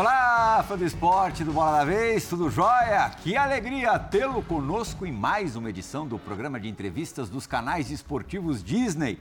Olá, fã do esporte do Bola da Vez, tudo jóia? Que alegria tê-lo conosco em mais uma edição do programa de entrevistas dos canais esportivos Disney.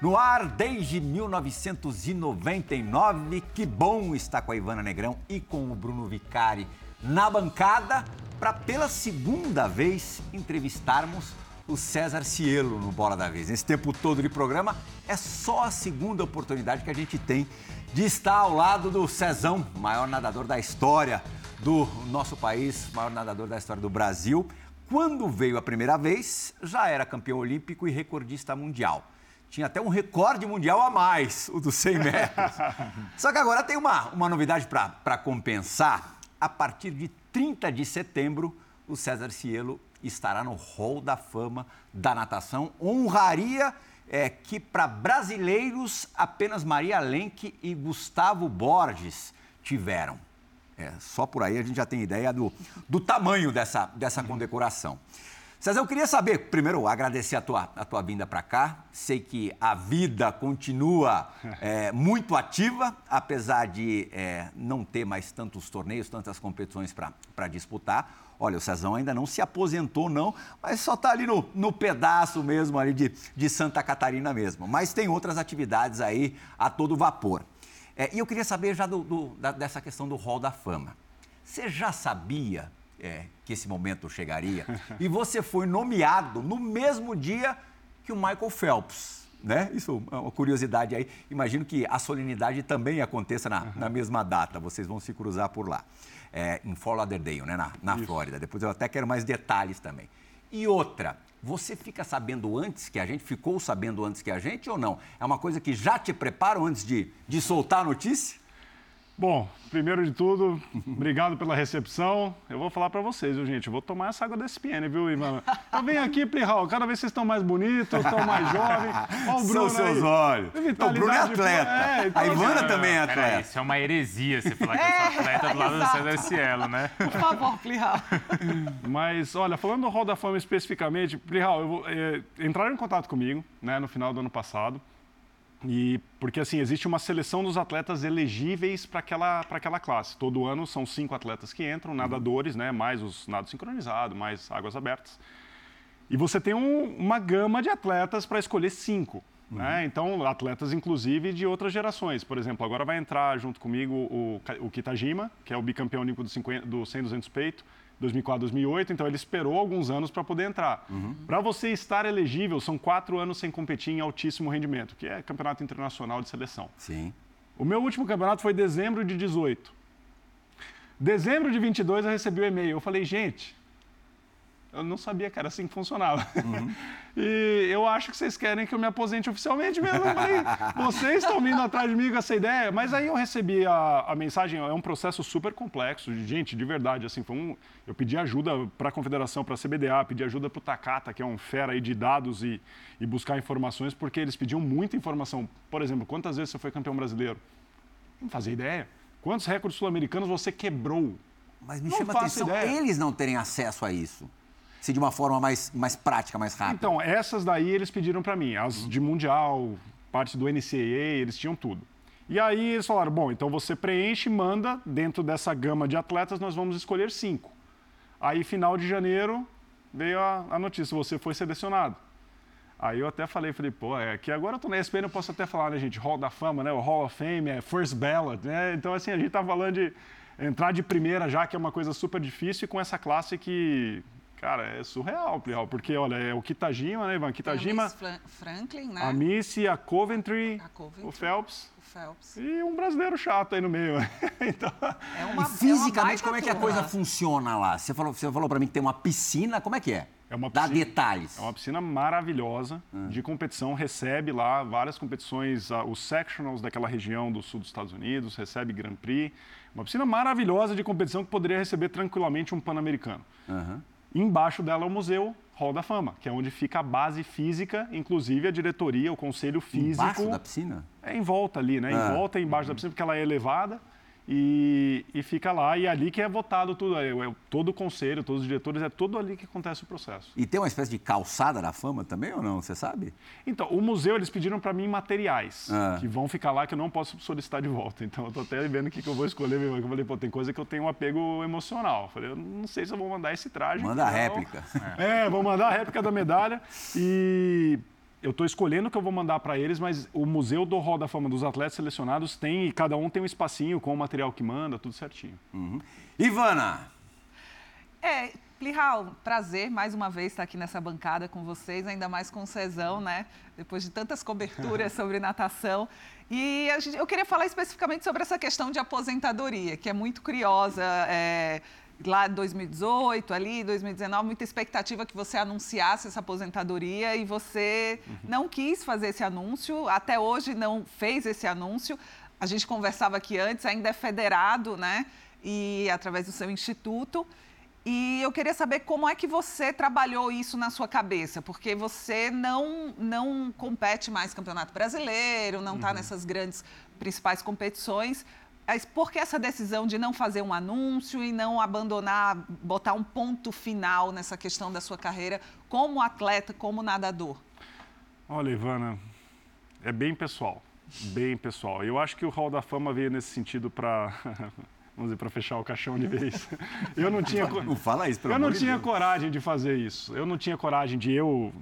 No ar desde 1999. Que bom estar com a Ivana Negrão e com o Bruno Vicari na bancada para, pela segunda vez, entrevistarmos o César Cielo no Bola da Vez. Nesse tempo todo de programa, é só a segunda oportunidade que a gente tem de estar ao lado do Cezão, maior nadador da história do nosso país, maior nadador da história do Brasil. Quando veio a primeira vez, já era campeão olímpico e recordista mundial. Tinha até um recorde mundial a mais, o dos 100 metros. Só que agora tem uma, uma novidade para compensar. A partir de 30 de setembro, o César Cielo estará no Hall da Fama da natação. Honraria é, que para brasileiros apenas Maria Lenk e Gustavo Borges tiveram. É, só por aí a gente já tem ideia do, do tamanho dessa, dessa condecoração. César, eu queria saber, primeiro, agradecer a tua, a tua vinda para cá. Sei que a vida continua é, muito ativa, apesar de é, não ter mais tantos torneios, tantas competições para disputar. Olha, o Cezão ainda não se aposentou, não, mas só está ali no, no pedaço mesmo ali de, de Santa Catarina mesmo. Mas tem outras atividades aí a todo vapor. É, e eu queria saber já do, do, da, dessa questão do Hall da Fama. Você já sabia é, que esse momento chegaria? E você foi nomeado no mesmo dia que o Michael Phelps. Né? Isso é uma curiosidade aí. Imagino que a solenidade também aconteça na, na mesma data. Vocês vão se cruzar por lá é, em Fort Lauderdale, né, na, na Flórida. Depois eu até quero mais detalhes também. E outra, você fica sabendo antes que a gente, ficou sabendo antes que a gente ou não? É uma coisa que já te preparam antes de, de soltar a notícia? Bom, primeiro de tudo, obrigado pela recepção. Eu vou falar para vocês, viu, gente? Eu vou tomar essa água da SPN, viu, Ivan? Eu venho aqui, Plihal, cada vez vocês estão mais bonitos, estão mais jovens. Olha o Bruno São seus aí. olhos. O Bruno é atleta. É, então, a Ivana assim, também é atleta. Peraí, isso é uma heresia você falar que eu sou é, atleta do lado exato. do César Cielo, né? Por favor, Plihal. Mas, olha, falando do Hall da Fama especificamente, Plihal, eu vou, é, entraram em contato comigo, né, no final do ano passado. E porque assim existe uma seleção dos atletas elegíveis para aquela, aquela classe. Todo ano são cinco atletas que entram, nadadores, né, mais os nados sincronizados, mais águas abertas. E você tem um, uma gama de atletas para escolher cinco. Uhum. Né? Então, atletas, inclusive, de outras gerações. Por exemplo, agora vai entrar junto comigo o, o Kitajima, que é o bicampeão olímpico do, 50, do 100 200 peito, 2004, 2008, então ele esperou alguns anos para poder entrar. Uhum. Para você estar elegível, são quatro anos sem competir em altíssimo rendimento, que é campeonato internacional de seleção. Sim. O meu último campeonato foi dezembro de 18. Dezembro de 22 eu recebi o um e-mail. Eu falei, gente, eu não sabia que era assim que funcionava. Uhum. E eu acho que vocês querem que eu me aposente oficialmente mesmo. Falei, vocês estão vindo atrás de mim com essa ideia. Mas aí eu recebi a, a mensagem, é um processo super complexo. De, gente, de verdade, assim, foi um, eu pedi ajuda para a confederação, para a CBDA, pedi ajuda para o Takata, que é um fera aí de dados e, e buscar informações, porque eles pediam muita informação. Por exemplo, quantas vezes você foi campeão brasileiro? Não fazia ideia. Quantos recordes sul-americanos você quebrou? Mas me não chama a atenção ideia. eles não terem acesso a isso se de uma forma mais, mais prática, mais rápida? Então, essas daí eles pediram para mim, as de Mundial, parte do NCAA, eles tinham tudo. E aí eles falaram, bom, então você preenche e manda, dentro dessa gama de atletas, nós vamos escolher cinco. Aí, final de janeiro, veio a, a notícia, você foi selecionado. Aí eu até falei, falei, pô, é que agora eu tô na ESPN, eu posso até falar, né, gente, Hall da Fama, né, o Hall of Fame, é First Ballot, né, então assim, a gente tá falando de entrar de primeira já, que é uma coisa super difícil, e com essa classe que Cara, é surreal, Plihal, porque, olha, é o Kitajima, né, Ivan? Kitajima. Tem a Miss Franklin, né? A Missy, a Coventry, a Coventry, o Phelps. O Phelps. E um brasileiro chato aí no meio. então... É uma, e fisicamente, é uma como é que a coisa funciona lá? Você falou, você falou para mim que tem uma piscina, como é que é? É uma piscina, Dá detalhes. É uma piscina maravilhosa hum. de competição, recebe lá várias competições, uh, os sectionals daquela região do sul dos Estados Unidos, recebe Grand Prix. Uma piscina maravilhosa de competição que poderia receber tranquilamente um Pan-Americano. Uhum. Embaixo dela é o Museu Hall da Fama, que é onde fica a base física, inclusive a diretoria, o conselho físico. Embaixo da piscina? É em volta ali, né? Em ah. volta, embaixo uhum. da piscina, porque ela é elevada. E, e fica lá, e é ali que é votado tudo. É, é, todo o conselho, todos os diretores, é tudo ali que acontece o processo. E tem uma espécie de calçada da fama também ou não? Você sabe? Então, o museu, eles pediram para mim materiais Ah. que vão ficar lá que eu não posso solicitar de volta. Então, eu tô até vendo o que, que eu vou escolher. Eu falei, pô, tem coisa que eu tenho um apego emocional. Eu falei, eu não sei se eu vou mandar esse traje. Manda a réplica. É, vou mandar a réplica da medalha. E eu estou escolhendo o que eu vou mandar para eles, mas o Museu do Hall da Fama dos Atletas Selecionados tem, e cada um tem um espacinho com o material que manda, tudo certinho. Ivana, É, Plihal, prazer mais uma vez estar aqui nessa bancada com vocês, ainda mais com o Cezão, né? Depois de tantas coberturas sobre natação. E gente- eu queria falar especificamente sobre essa questão de aposentadoria, que é muito curiosa. é, lá em 2018, ali, 2019, muita expectativa que você anunciasse essa aposentadoria e você não quis fazer esse anúncio, até hoje não fez esse anúncio. A gente conversava aqui antes, ainda é federado, né? E através do seu instituto. E eu queria saber como é que você trabalhou isso na sua cabeça, porque você não, não compete mais campeonato brasileiro, não está nessas grandes principais competições. Mas por que essa decisão de não fazer um anúncio e não abandonar, botar um ponto final nessa questão da sua carreira como atleta, como nadador? Olha, Ivana, é bem pessoal, bem pessoal. Eu acho que o Hall da Fama veio nesse sentido para, vamos dizer, para fechar o caixão de vez. Eu não tinha, não fala isso, pelo eu não tinha Deus. coragem de fazer isso. Eu não tinha coragem de eu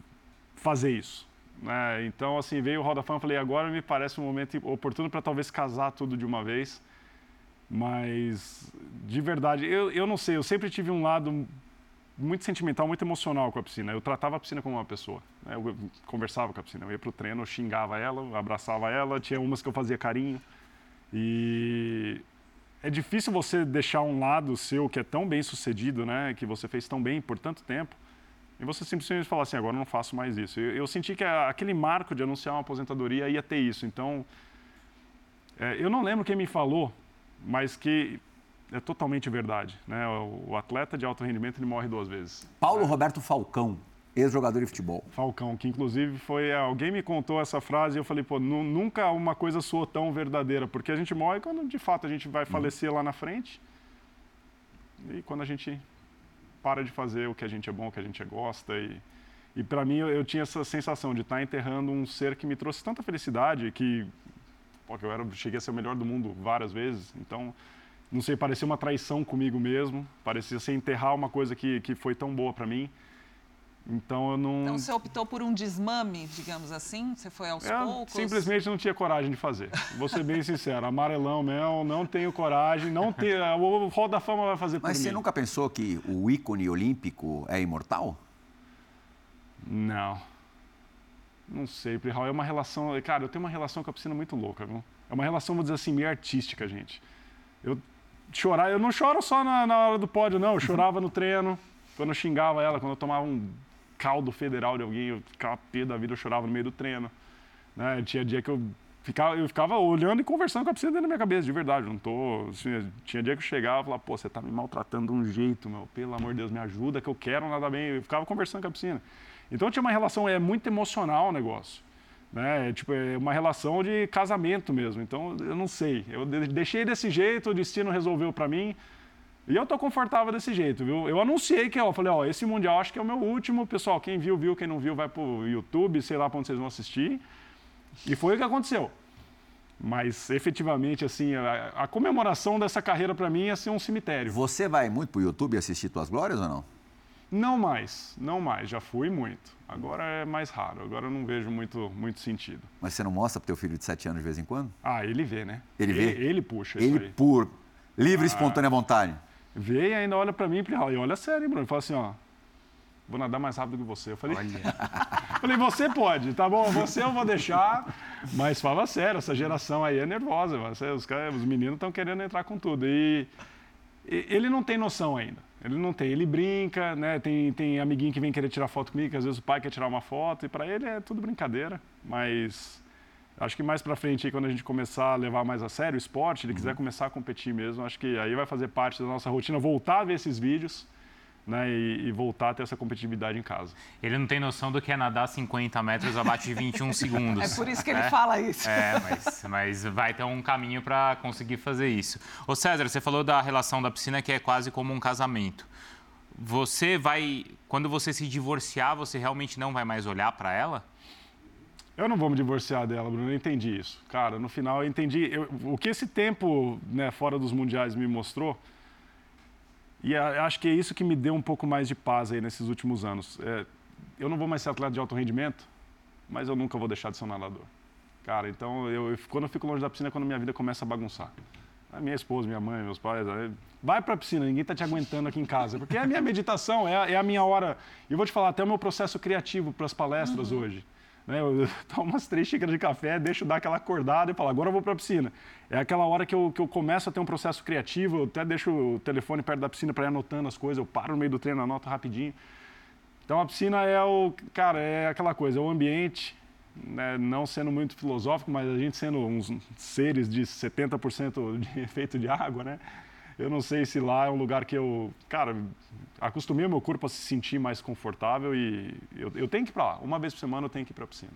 fazer isso. né? Então, assim, veio o Hall da Fama, eu falei, agora me parece um momento oportuno para talvez casar tudo de uma vez. Mas, de verdade, eu, eu não sei, eu sempre tive um lado muito sentimental, muito emocional com a piscina. Eu tratava a piscina como uma pessoa. né? Eu conversava com a piscina. Eu ia pro treino, eu xingava ela, eu abraçava ela. Tinha umas que eu fazia carinho. E é difícil você deixar um lado seu que é tão bem sucedido, né? Que você fez tão bem por tanto tempo. E você simplesmente falar assim, agora eu não faço mais isso. Eu, eu senti que a- aquele marco de anunciar uma aposentadoria ia ter isso. Então, é, eu não lembro quem me falou, mas que é totalmente verdade. Né? O, atleta de alto rendimento ele morre duas vezes. Paulo Roberto Falcão, ex-jogador de futebol. Falcão, que inclusive foi. Alguém me contou essa frase e eu falei, pô, nu- nunca uma coisa soou tão verdadeira, porque a gente morre quando de fato a gente vai falecer lá na frente e quando a gente para de fazer o que a gente é bom, o que a gente gosta. E, e para mim eu, eu tinha essa sensação de estar enterrando um ser que me trouxe tanta felicidade que pô, que eu era, cheguei a ser o melhor do mundo várias vezes. Então, não sei, parecia uma traição comigo mesmo, parecia ser enterrar uma coisa que, que foi tão boa para mim. Então eu não. Então você optou por um desmame, digamos assim? Você foi aos Eu poucos? simplesmente não tinha coragem de fazer. Vou ser bem sincero, amarelão mesmo, não tenho coragem, não tenho, o Hall da Fama vai fazer Mas por você mim. nunca pensou que o ícone olímpico é imortal? Não. Não sei, Prihal, é uma relação, cara, eu tenho uma relação com a piscina muito louca, viu? É uma relação, vou dizer assim, meio artística, gente. Eu chorar, eu não choro só na, na hora do pódio, não, eu chorava no treino, quando eu xingava ela, quando eu tomava um caldo federal de alguém, eu ficava pé da vida, eu chorava no meio do treino. Né? Tinha dia que eu ficava, eu ficava olhando e conversando com a piscina dentro da minha cabeça, de verdade. Não tô, assim, tinha dia que eu chegava e falava, pô, você tá me maltratando de um jeito, meu, pelo amor de Deus, me ajuda, que eu quero nada bem. Eu ficava conversando com a piscina. Então tinha uma relação, é muito emocional o negócio. Né? É, tipo, é uma relação de casamento mesmo. Então, eu não sei. Eu de- deixei desse jeito, o destino resolveu para mim. E eu tô confortável desse jeito, viu? Eu anunciei que, eu falei, ó, esse Mundial acho que é o meu último. Pessoal, quem viu, viu. Quem não viu, vai pro YouTube, sei lá pra onde vocês vão assistir. E foi o que aconteceu. Mas, efetivamente, assim, a, a comemoração dessa carreira para mim ia ser um cemitério. Você vai muito pro YouTube assistir Tuas Glórias ou não? Não mais, não mais. Já fui muito. Agora é mais raro. Agora eu não vejo muito, muito sentido. Mas você não mostra pro teu filho de 7 anos de vez em quando? Ah, ele vê, né? Ele vê? Ele, ele puxa isso Ele aí. por livre e espontânea vontade. Vê e ainda olha pra mim e fala, e olha sério, hein, Bruno. Ele fala assim, ó, vou nadar mais rápido que você. Eu falei, falei, você pode, tá bom, você eu vou deixar. Mas fala sério, essa geração aí é nervosa. Você, os, os meninos estão querendo entrar com tudo. E, e- ele não tem noção ainda. Ele não tem. Ele brinca, né? Tem, tem amiguinho que vem querer tirar foto comigo, que às vezes o pai quer tirar uma foto. E pra ele é tudo brincadeira. Mas acho que mais pra frente, aí, quando a gente começar a levar mais a sério o esporte, ele quiser começar a competir mesmo, acho que aí vai fazer parte da nossa rotina voltar a ver esses vídeos. Né, e, e, voltar a ter essa competitividade em casa. Ele não tem noção do que é nadar 50 metros abaixo de 21 segundos. É por isso que ele é, fala isso. É, mas, mas vai ter um caminho para conseguir fazer isso. Ô César, você falou da relação da piscina que é quase como um casamento. Você vai, quando você se divorciar, você realmente não vai mais olhar para ela? Eu não vou me divorciar dela, Bruno, eu entendi isso. Cara, no final eu entendi. Eu, o que esse tempo né, fora dos mundiais me mostrou, e acho que é isso que me deu um pouco mais de paz aí nesses últimos anos. É, eu não vou mais ser atleta de alto rendimento, mas eu nunca vou deixar de ser um nadador. Cara, então, eu, quando eu fico longe da piscina é quando minha vida começa a bagunçar. A minha esposa, minha mãe, meus pais, vai para a piscina, ninguém está te aguentando aqui em casa, porque é a minha meditação, é a, é a minha hora. E eu vou te falar, até o meu processo criativo para as palestras uhum. hoje. Né? Eu tomo umas três xícaras de café, deixo dar aquela acordada e falo, agora eu vou para a piscina. É aquela hora que eu, que eu começo a ter um processo criativo, eu até deixo o telefone perto da piscina para ir anotando as coisas, eu paro no meio do treino, anoto rapidinho. Então a piscina é o, cara, é aquela coisa, é o ambiente, né, não sendo muito filosófico, mas a gente sendo uns seres de 70% de efeito de água, né? Eu não sei se lá é um lugar que eu, cara, acostumei o meu corpo a se sentir mais confortável e eu, eu tenho que ir para lá. Uma vez por semana eu tenho que ir para a piscina.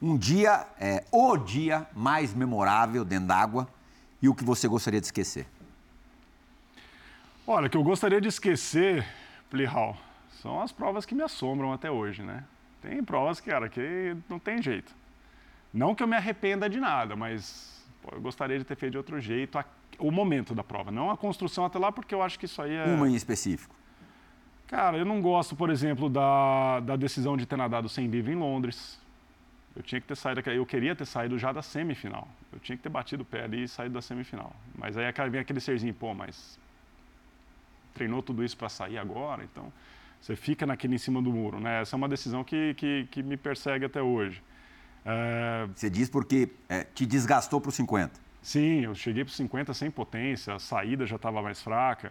Um dia, é, o dia mais memorável dentro d'água e o que você gostaria de esquecer? Olha, o que eu gostaria de esquecer, Plihal, são as provas que me assombram até hoje, né? Tem provas, cara, que não tem jeito. Não que eu me arrependa de nada, mas pô, eu gostaria de ter feito de outro jeito o momento da prova, não a construção até lá, porque eu acho que isso aí é. Uma em específico. Cara, eu não gosto, por exemplo, da, da decisão de ter nadado sem livre em Londres. Eu tinha que ter saído, eu queria ter saído já da semifinal. Eu tinha que ter batido o pé ali e saído da semifinal. Mas aí vem aquele serzinho, pô, mas treinou tudo isso para sair agora, então você fica naquele em cima do muro, né? Essa é uma decisão que, que, que me persegue até hoje. É... Você diz porque é, te desgastou para os 50. Sim, eu cheguei para os 50 sem potência, a saída já estava mais fraca.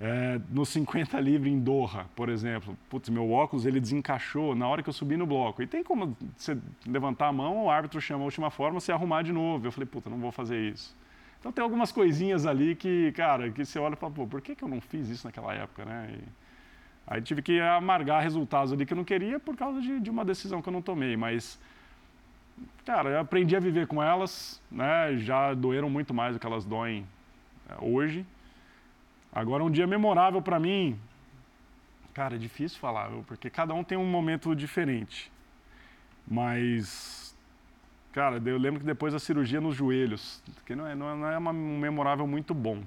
É, no 50 livre em Doha, por exemplo, putz, meu óculos ele desencaixou na hora que eu subi no bloco. E tem como você levantar a mão, o árbitro chama a última forma, você arrumar de novo. Eu falei, puta, não vou fazer isso. Então tem algumas coisinhas ali que, cara, que você olha e fala, pô, por que, que eu não fiz isso naquela época, né? E aí tive que amargar resultados ali que eu não queria por causa de, de uma decisão que eu não tomei, mas cara, eu aprendi a viver com elas, né? Já doeram muito mais do que elas doem é, hoje. Agora, um dia memorável para mim, cara, é difícil falar, porque cada um tem um momento diferente. Mas, cara, eu lembro que depois da cirurgia nos joelhos, que não é, não é, é um memorável muito bom,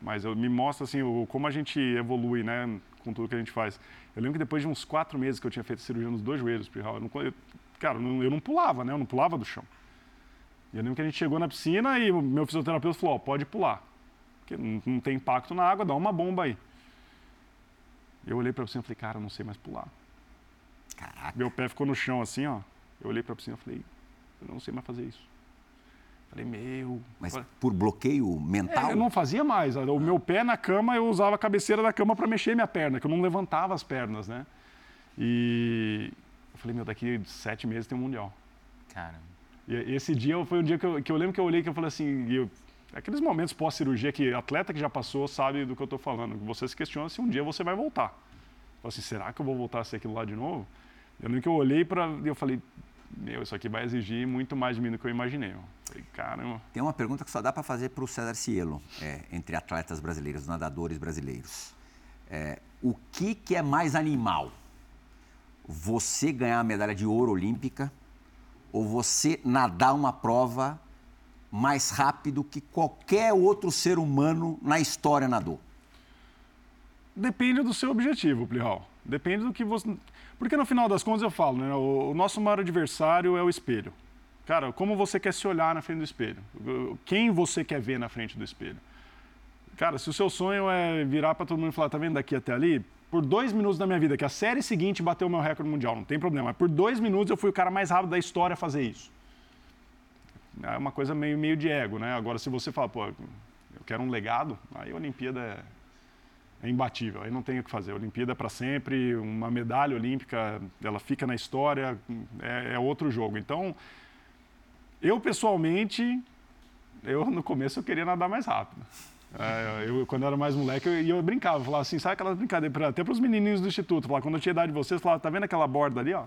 mas eu, me mostra assim o, como a gente evolui, né, com tudo que a gente faz. Eu lembro que depois de uns quatro meses que eu tinha feito cirurgia nos dois joelhos, eu, não, eu cara, eu não pulava, né? Eu não pulava do chão. E eu lembro que a gente chegou na piscina e o meu fisioterapeuta falou, ó, pode pular. Porque não, tem impacto na água, dá uma bomba aí. Eu olhei para a piscina e falei, cara, eu não sei mais pular. Caraca. Meu pé ficou no chão assim, ó. Eu olhei para a piscina e falei, eu não sei mais fazer isso. Falei, meu. Mas por bloqueio mental? É, eu não fazia mais. O meu pé na cama, eu usava a cabeceira da cama para mexer minha perna, que eu não levantava as pernas, né? E, falei, meu, daqui sete meses tem um Mundial. Caramba. E esse dia foi um dia que eu, que eu lembro que eu olhei que eu falei assim, eu, aqueles momentos pós-cirurgia que atleta que já passou sabe do que eu estou falando. Você se questiona se um dia você vai voltar. Fala assim, será que eu vou voltar a ser aquilo lá de novo? Eu lembro que eu olhei para eu falei, meu, isso aqui vai exigir muito mais de mim do que eu imaginei. Eu falei, caramba. Tem uma pergunta que só dá para fazer para o César Cielo, é, entre atletas brasileiros, nadadores brasileiros. É, o que, que é mais animal? Você ganhar a medalha de ouro olímpica ou você nadar uma prova mais rápido que qualquer outro ser humano na história nadou? Depende do seu objetivo, Plihal. Depende do que você. Porque no final das contas eu falo, né? O nosso maior adversário é o espelho. Cara, como você quer se olhar na frente do espelho? Quem você quer ver na frente do espelho? Cara, se o seu sonho é virar para todo mundo e falar, tá vendo daqui até ali? Por dois minutos da minha vida, que a série seguinte bateu o meu recorde mundial, não tem problema. Mas por dois minutos eu fui o cara mais rápido da história a fazer isso. É uma coisa meio, meio de ego, né? Agora, se você fala, pô, eu quero um legado, aí a Olimpíada é, é imbatível, aí não tem o que fazer. A Olimpíada é para sempre, uma medalha olímpica, ela fica na história, é, é outro jogo. Então, eu pessoalmente, eu no começo eu queria nadar mais rápido. É, eu, quando eu era mais moleque, eu, eu brincava, falava assim, sabe aquelas brincadeiras, até para os menininhos do instituto, falava, quando eu tinha idade de vocês, falava, tá vendo aquela borda ali, ó?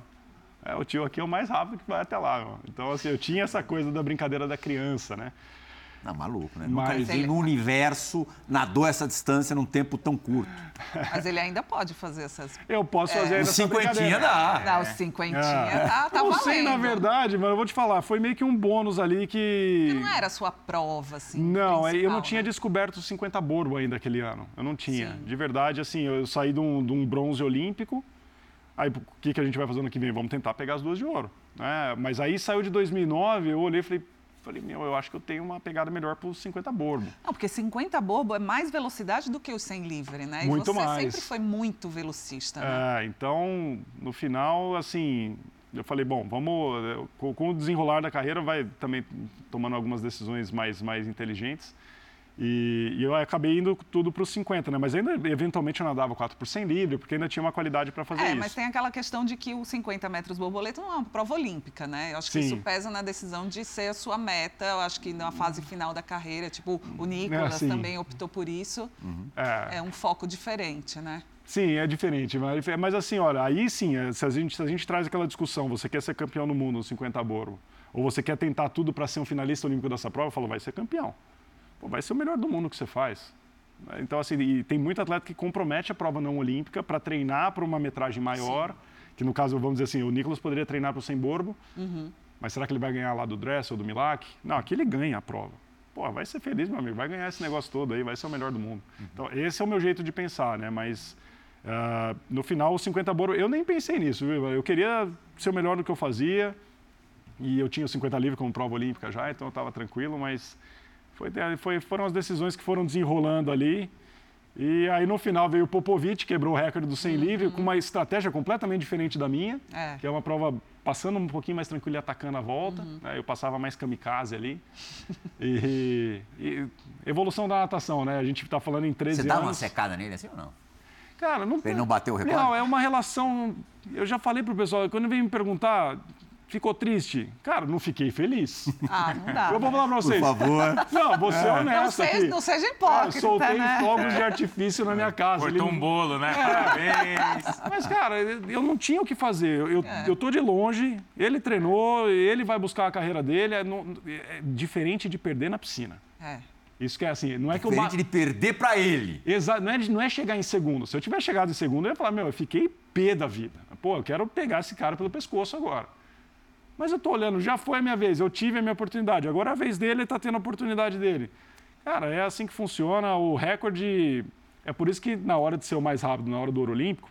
É, o tio aqui é o mais rápido que vai até lá. Ó. Então, assim, eu tinha essa coisa da brincadeira da criança, né? Não, maluco, né? Mas Nunca ninguém no universo nadou essa distância num tempo tão curto. Mas ele ainda pode fazer essas. Eu posso fazer O ainda essa cinquentinha dá. Não, os cinquentinha. É. Tá, tá eu valendo. sei, na verdade, mas eu vou te falar, foi meio que um bônus ali que... Não era a sua prova, assim. Não, é, eu não tinha né? descoberto os 50 borbo ainda aquele ano. Eu não tinha. Sim. De verdade, assim, eu saí de um, de um bronze olímpico. Aí, o que, que a gente vai fazer ano que vem? Vamos tentar pegar as duas de ouro. né? Mas aí saiu de 2009, eu olhei e falei, falei, meu, eu acho que eu tenho uma pegada melhor para os 50 borbo. Não, porque 50 borbo é mais velocidade do que o 100 livre, né? E Muito você mais. sempre foi muito velocista, né? É, então, no final, assim, eu falei, bom, vamos. Com, com o desenrolar da carreira, vai também tomando algumas decisões mais, mais inteligentes. E, e eu acabei indo tudo para os 50, né? Mas ainda, eventualmente, eu nadava 4 por 100 livre, porque ainda tinha uma qualidade para fazer É, isso. mas tem aquela questão de que o 50 metros borboleta não é uma prova olímpica, né? Eu acho que Sim. isso pesa na decisão de ser a sua meta. Eu acho que na fase final da carreira, tipo, o Nicolas sim. também optou por isso. É. É um foco diferente, né? Sim, é diferente. Mas, mas assim, olha, aí sim, é, se a, gente, se a gente traz aquela discussão, você quer ser campeão no mundo no 50 borbo, ou você quer tentar tudo para ser um finalista olímpico dessa prova, eu falo, vai ser campeão. Pô, vai ser o melhor do mundo que você faz. Então, assim, e tem muito atleta que compromete a prova não olímpica para treinar para uma metragem maior, que no caso, vamos dizer assim, o Nicolas poderia treinar para o 100 borbo, mas será que ele vai ganhar lá do Dress ou do Milak? Não, aqui ele ganha a prova. Pô, vai ser feliz, meu amigo, vai ganhar esse negócio todo aí, vai ser o melhor do mundo. Então, esse é o meu jeito de pensar, né? Mas ah, no final, o 50 borbo, eu nem pensei nisso, viu? Eu queria ser o melhor no que eu fazia, e eu tinha o 50 livre como prova olímpica já, então eu estava tranquilo, mas foi, foi- foram as decisões que foram desenrolando ali. E aí no final veio o Popovic, quebrou o recorde do 100 livre, com uma estratégia completamente diferente da minha, É. que é uma prova passando um pouquinho mais tranquilo e atacando a volta. né? Eu passava mais kamikaze ali. E, e evolução da natação, né? A gente está falando em 13 Você dá anos. uma secada nele assim ou não? Cara, não. Ele não bater o recorde? Não, é uma relação. Eu já falei pro pessoal, quando vem me perguntar, ficou triste? Cara, não fiquei feliz. Ah, não dá. Eu vou né? falar pra vocês. favor. Não, ser Não honesto seja, aqui. não seja Ah, hipócrita, soltei né? fogos de artifício na minha casa. Cortou Ele- um bolo, né? É. Parabéns. Mas, cara, eu não tinha o que fazer. Eu, eu, É. eu tô de longe, ele treinou, ele vai buscar a carreira dele. É, não- é diferente de perder na piscina. É. Isso que é assim, não é que eu... ba- Diferente de perder pra ele. Exa não, é, não é chegar em segundo. Se eu tivesse chegado em segundo, eu ia falar, meu, eu fiquei pé da vida. Pô, eu quero pegar esse cara pelo pescoço agora. Mas eu tô olhando, já foi a minha vez, eu tive a minha oportunidade. Agora é a vez dele, ele tá tendo a oportunidade dele. Cara, é assim que funciona. O recorde. É por isso que na hora de ser o mais rápido, na hora do ouro olímpico,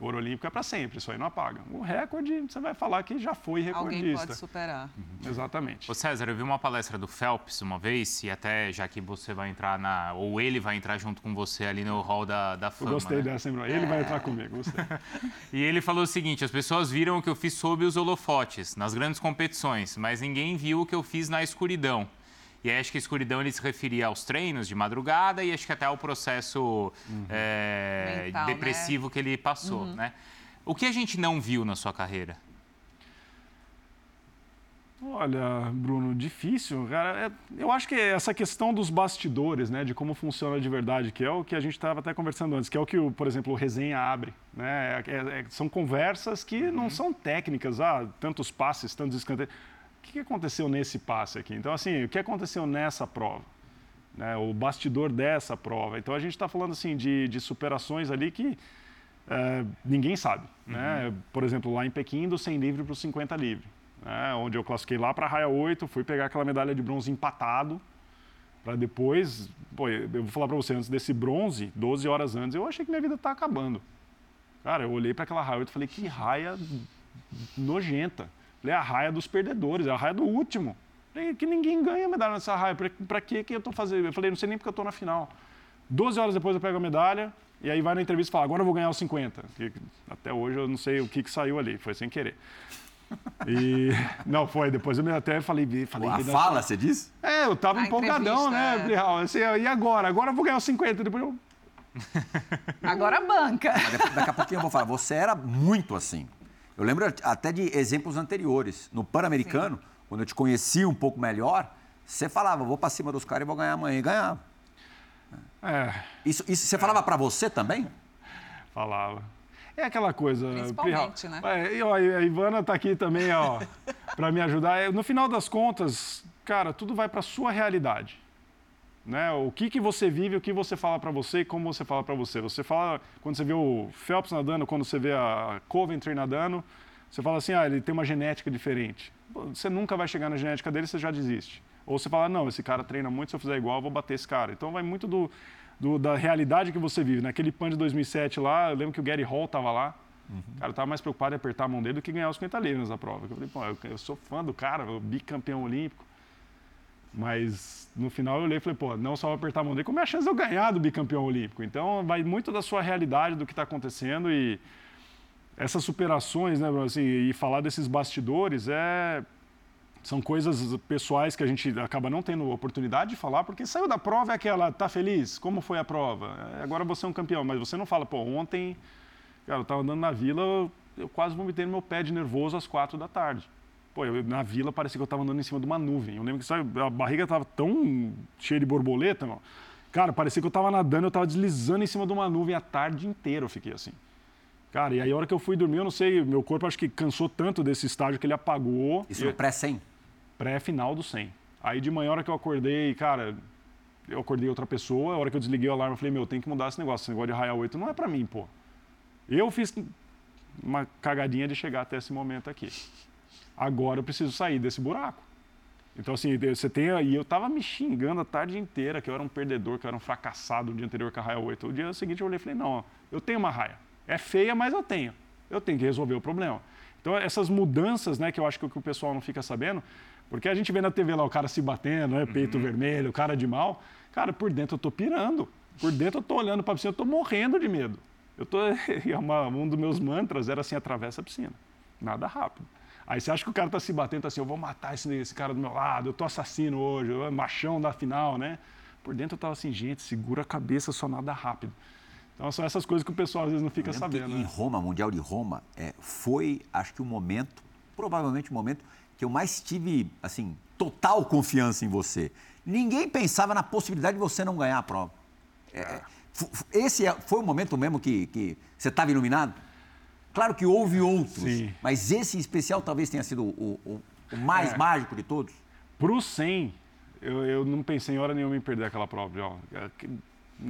ouro olímpico é para sempre, isso aí não apaga. O recorde, você vai falar que já foi Alguém recordista. pode superar. Exatamente. Ô César, eu vi uma palestra do Phelps uma vez, e até já que você vai entrar na. ou ele vai entrar junto com você ali no hall da, da Eu fama. gostei né? dessa, hein? Ele vai entrar comigo, gostei. E ele falou o seguinte: as pessoas viram o que eu fiz sob os holofotes, nas grandes competições, mas ninguém viu o que eu fiz na escuridão. E aí acho que a escuridão ele se referia aos treinos de madrugada e acho que até ao processo é, Mental, depressivo que ele passou, né? O que a gente não viu na sua carreira? Olha, Bruno, difícil, cara. É- eu acho que essa questão dos bastidores, né, de como funciona de verdade, que é o que a gente estava até conversando antes, que é o que, o, por exemplo, o resenha abre, né? É- é- são conversas que não são técnicas, ah, tantos passes, tantos escanteios. O que aconteceu nesse passe aqui? Então, assim, o que aconteceu nessa prova? Né, o bastidor dessa prova. Então, a gente está falando assim de, de superações ali que é, ninguém sabe. Né? Por exemplo, lá em Pequim, do 100 livre para o 50 livre, né? onde eu classifiquei lá para a raia 8, fui pegar aquela medalha de bronze empatado, para depois, pô, eu vou falar para você, antes desse bronze, 12 horas antes, eu achei que minha vida está acabando. Cara, eu olhei para aquela raia 8 e falei, que raia nojenta. Falei, é a raia dos perdedores, é a raia do último. Que ninguém ganha medalha nessa raia, para que que eu estou fazendo? Eu falei, não sei nem porque eu estou na final. 12 horas depois eu pego a medalha, e aí vai na entrevista e fala, agora eu vou ganhar os 50. Que, até hoje eu não sei o que, que saiu ali, foi sem querer. E. Não, foi. Depois eu me até falei. falei A fala, você disse? É, eu tava A empolgadão, né, é. Brihal? Assim, e agora? Agora eu vou ganhar os 50. Depois eu. Agora banca. Mas Daqui a pouquinho eu vou falar. Você era muito assim. Eu lembro até de exemplos anteriores. No Pan-Americano, quando eu te conhecia um pouco melhor, você falava, vou pra cima dos caras e vou ganhar amanhã. E ganhava. É. Isso, isso você falava para você também? Falava. É aquela coisa. Principalmente, né? É, e, ó, a Ivana está aqui também, ó, para me ajudar. É, no final das contas, cara, tudo vai para sua realidade. Né? O que, que você vive, o que você fala para você e como você fala para você. Você fala, quando você vê o Phelps nadando, quando você vê a Coventry nadando, você fala assim, ah, ele tem uma genética diferente. Você nunca vai chegar na genética dele, você já desiste. Ou você fala, não, esse cara treina muito, se eu fizer igual, eu vou bater esse cara. Então vai muito do, do, da realidade que você vive. Naquele PAN de 2007 lá, eu lembro que o Gary Hall estava lá. Uhum. O cara estava mais preocupado em apertar a mão dele do que ganhar os 50 livros na prova. Eu falei, pô, eu, eu sou fã do cara, bicampeão olímpico. Mas no final eu olhei e falei, pô, não só apertar a mão dele, como é a chance de eu ganhar do bicampeão olímpico. Então vai muito da sua realidade, do que está acontecendo e essas superações, né, assim, e falar desses bastidores é são coisas pessoais que a gente acaba não tendo oportunidade de falar, porque saiu da prova é aquela, tá feliz? Como foi a prova? É, agora você é um campeão, mas você não fala, pô, ontem, cara, eu estava andando na vila, eu quase vomitei no meu pé de nervoso às quatro da tarde. Pô, eu, na vila parecia que eu estava andando em cima de uma nuvem. Eu lembro que sabe, a barriga estava tão cheia de borboleta, meu. cara, parecia que eu estava nadando, eu estava deslizando em cima de uma nuvem a tarde inteira, eu fiquei assim. Cara, e aí a hora que eu fui dormir, eu não sei, meu corpo acho que cansou tanto desse estágio que ele apagou. Isso no pré-100? pré-final do 100. Aí de manhã, a hora que eu acordei, cara, eu acordei outra pessoa, a hora que eu desliguei o alarme, eu falei, meu, tem que mudar esse negócio, esse negócio de raia 8 não é para mim, pô. Eu fiz uma cagadinha de chegar até esse momento aqui. Agora eu preciso sair desse buraco. Então, assim, você tem aí, eu tava me xingando a tarde inteira, que eu era um perdedor, que eu era um fracassado no dia anterior com a raia 8. O dia seguinte eu olhei e falei, não, eu tenho uma raia. É feia, mas eu tenho. Eu tenho que resolver o problema. Então, essas mudanças, né, que eu acho que o pessoal não fica sabendo, porque a gente vê na TV lá o cara se batendo, né? peito uhum. vermelho, cara de mal. Cara, por dentro eu tô pirando. Por dentro eu tô olhando para a piscina, eu tô morrendo de medo. Eu tô, é um dos meus mantras era assim, atravessa a piscina. Nada rápido. Aí você acha que o cara tá se batendo, tá assim, eu vou matar esse, esse cara do meu lado, eu tô assassino hoje, eu machão da final, né? Por dentro eu tava assim, gente, segura a cabeça, só nada rápido. Então são essas coisas que o pessoal às vezes não fica sabendo. Em né? Roma, Mundial de Roma, é, foi, acho que o momento, provavelmente o momento que eu mais tive, assim, total confiança em você. Ninguém pensava na possibilidade de você não ganhar a prova. É, é. esse é, foi o momento mesmo que, que você estava iluminado? Claro que houve outros, Sim. mas esse especial talvez tenha sido o, o, o mais é. mágico de todos. Para o 100, eu, eu, não pensei em hora nenhuma em perder aquela prova. Ó.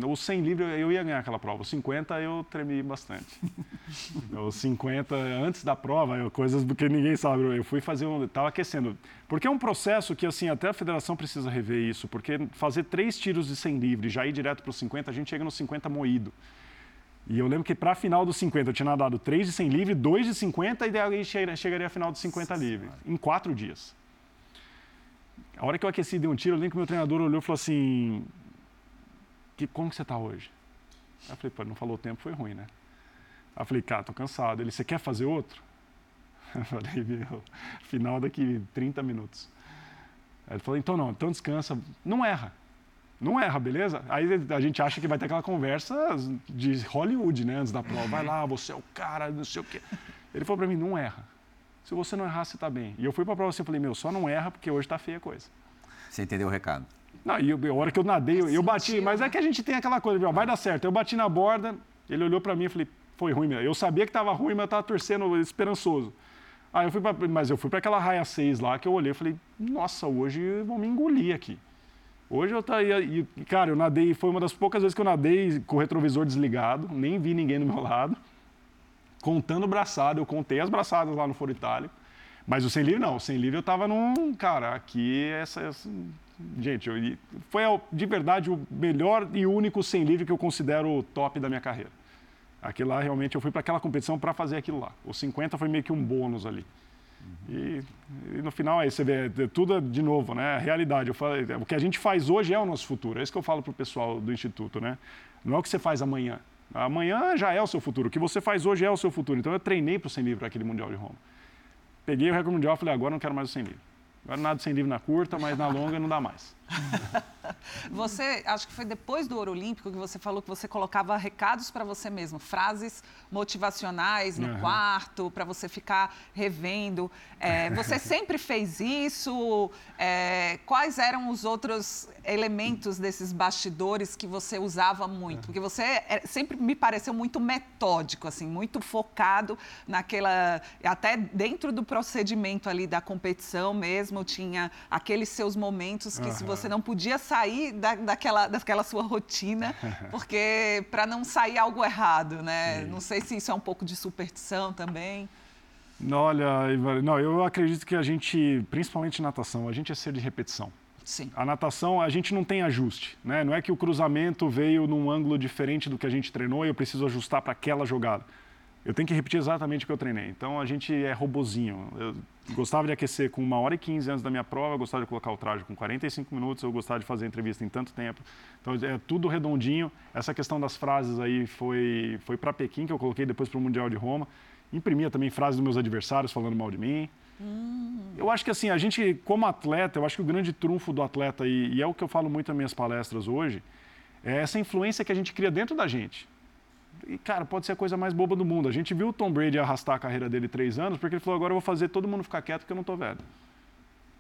O 100 livre eu ia ganhar aquela prova. O 50 eu tremi bastante. o 50 antes da prova, coisas do que ninguém sabe. Eu fui fazer um, estava aquecendo. Porque é um processo que assim até a federação precisa rever isso, porque fazer três tiros de 100 livre, já ir direto para o 50, a gente chega no 50 moído. E eu lembro que para a final do 50 eu tinha nadado 3 de 100 livre, 2 de 50 e daí chegaria à final do 50 livre, em quatro dias. A hora que eu aqueci de um tiro, eu lembro que meu treinador olhou e falou assim: que, como que você está hoje? Aí eu falei, pô, não falou o tempo, foi ruim, né? Aí eu falei, cara, tô cansado. Ele, você quer fazer outro? Eu falei, meu, final daqui 30 minutos. Aí ele falou, então não, então descansa, não erra. Não erra, beleza? Aí a gente acha que vai ter aquela conversa de Hollywood, né, antes da prova. Vai lá, você é o cara, não sei o quê. Ele falou para mim, não erra. Se você não errar, você está bem. E eu fui para a prova e falei, meu, só não erra porque hoje está feia a coisa. Você entendeu o recado? Não, e a hora que eu nadei, eu, eu bati, mas é que a gente tem aquela coisa, vai dar certo. Eu bati na borda, ele olhou para mim e falei, foi ruim mesmo. Eu sabia que estava ruim, mas eu estava torcendo, esperançoso. Aí eu fui pra, mas eu fui para aquela raia 6 lá que eu olhei e falei, nossa, hoje vão me engolir aqui. Hoje eu tá e, cara, eu nadei, foi uma das poucas vezes que eu nadei com o retrovisor desligado, nem vi ninguém do meu lado. Contando braçada, eu contei as braçadas lá no Foro Itálico. Mas o sem livre não, o sem livre eu estava num, cara, aqui essa, essa gente, eu, foi de verdade o melhor e único sem livre que eu considero top da minha carreira. Aquilo lá, realmente, eu fui para aquela competição para fazer aquilo lá. O 50 foi meio que um bônus ali. E, e, no final, aí você vê, é tudo de novo, né? A realidade. Falei, o que a gente faz hoje é o nosso futuro. É isso que eu falo para o pessoal do Instituto, né? Não é o que você faz amanhã. Amanhã já é o seu futuro. O que você faz hoje é o seu futuro. Então, eu treinei para o 100 livre, para aquele Mundial de Roma. Peguei o recorde mundial e falei, agora não quero mais o 100 livre. Agora nada sem livre na curta, mas na longa não dá mais. você, acho que foi depois do Ouro Olímpico que você falou que você colocava recados para você mesmo, frases motivacionais no uhum. quarto, para você ficar revendo. É, você sempre fez isso? É, quais eram os outros elementos desses bastidores que você usava muito? Porque você é, sempre me pareceu muito metódico, assim, muito focado naquela. Até dentro do procedimento ali da competição mesmo, tinha aqueles seus momentos que uhum. se você não podia sair da, daquela, daquela sua rotina, porque para não sair algo errado, né? Sim. Não sei se isso é um pouco de superstição também. Olha, não, eu acredito que a gente, principalmente natação, a gente é ser de repetição. Sim. A natação, a gente não tem ajuste, né? Não é que o cruzamento veio num ângulo diferente do que a gente treinou e eu preciso ajustar para aquela jogada. Eu tenho que repetir exatamente o que eu treinei. Então a gente é robozinho. Eu gostava de aquecer com uma hora e 15 antes da minha prova, eu gostava de colocar o traje com 45 minutos, eu gostava de fazer entrevista em tanto tempo. Então é tudo redondinho. Essa questão das frases aí foi, foi para Pequim, que eu coloquei depois para o Mundial de Roma. Imprimia também frases dos meus adversários falando mal de mim. Hum. Eu acho que assim, a gente, como atleta, eu acho que o grande trunfo do atleta, e, e é o que eu falo muito nas minhas palestras hoje, é essa influência que a gente cria dentro da gente. E, cara, pode ser a coisa mais boba do mundo. A gente viu o Tom Brady arrastar a carreira dele três anos porque ele falou: agora eu vou fazer todo mundo ficar quieto porque eu não tô velho.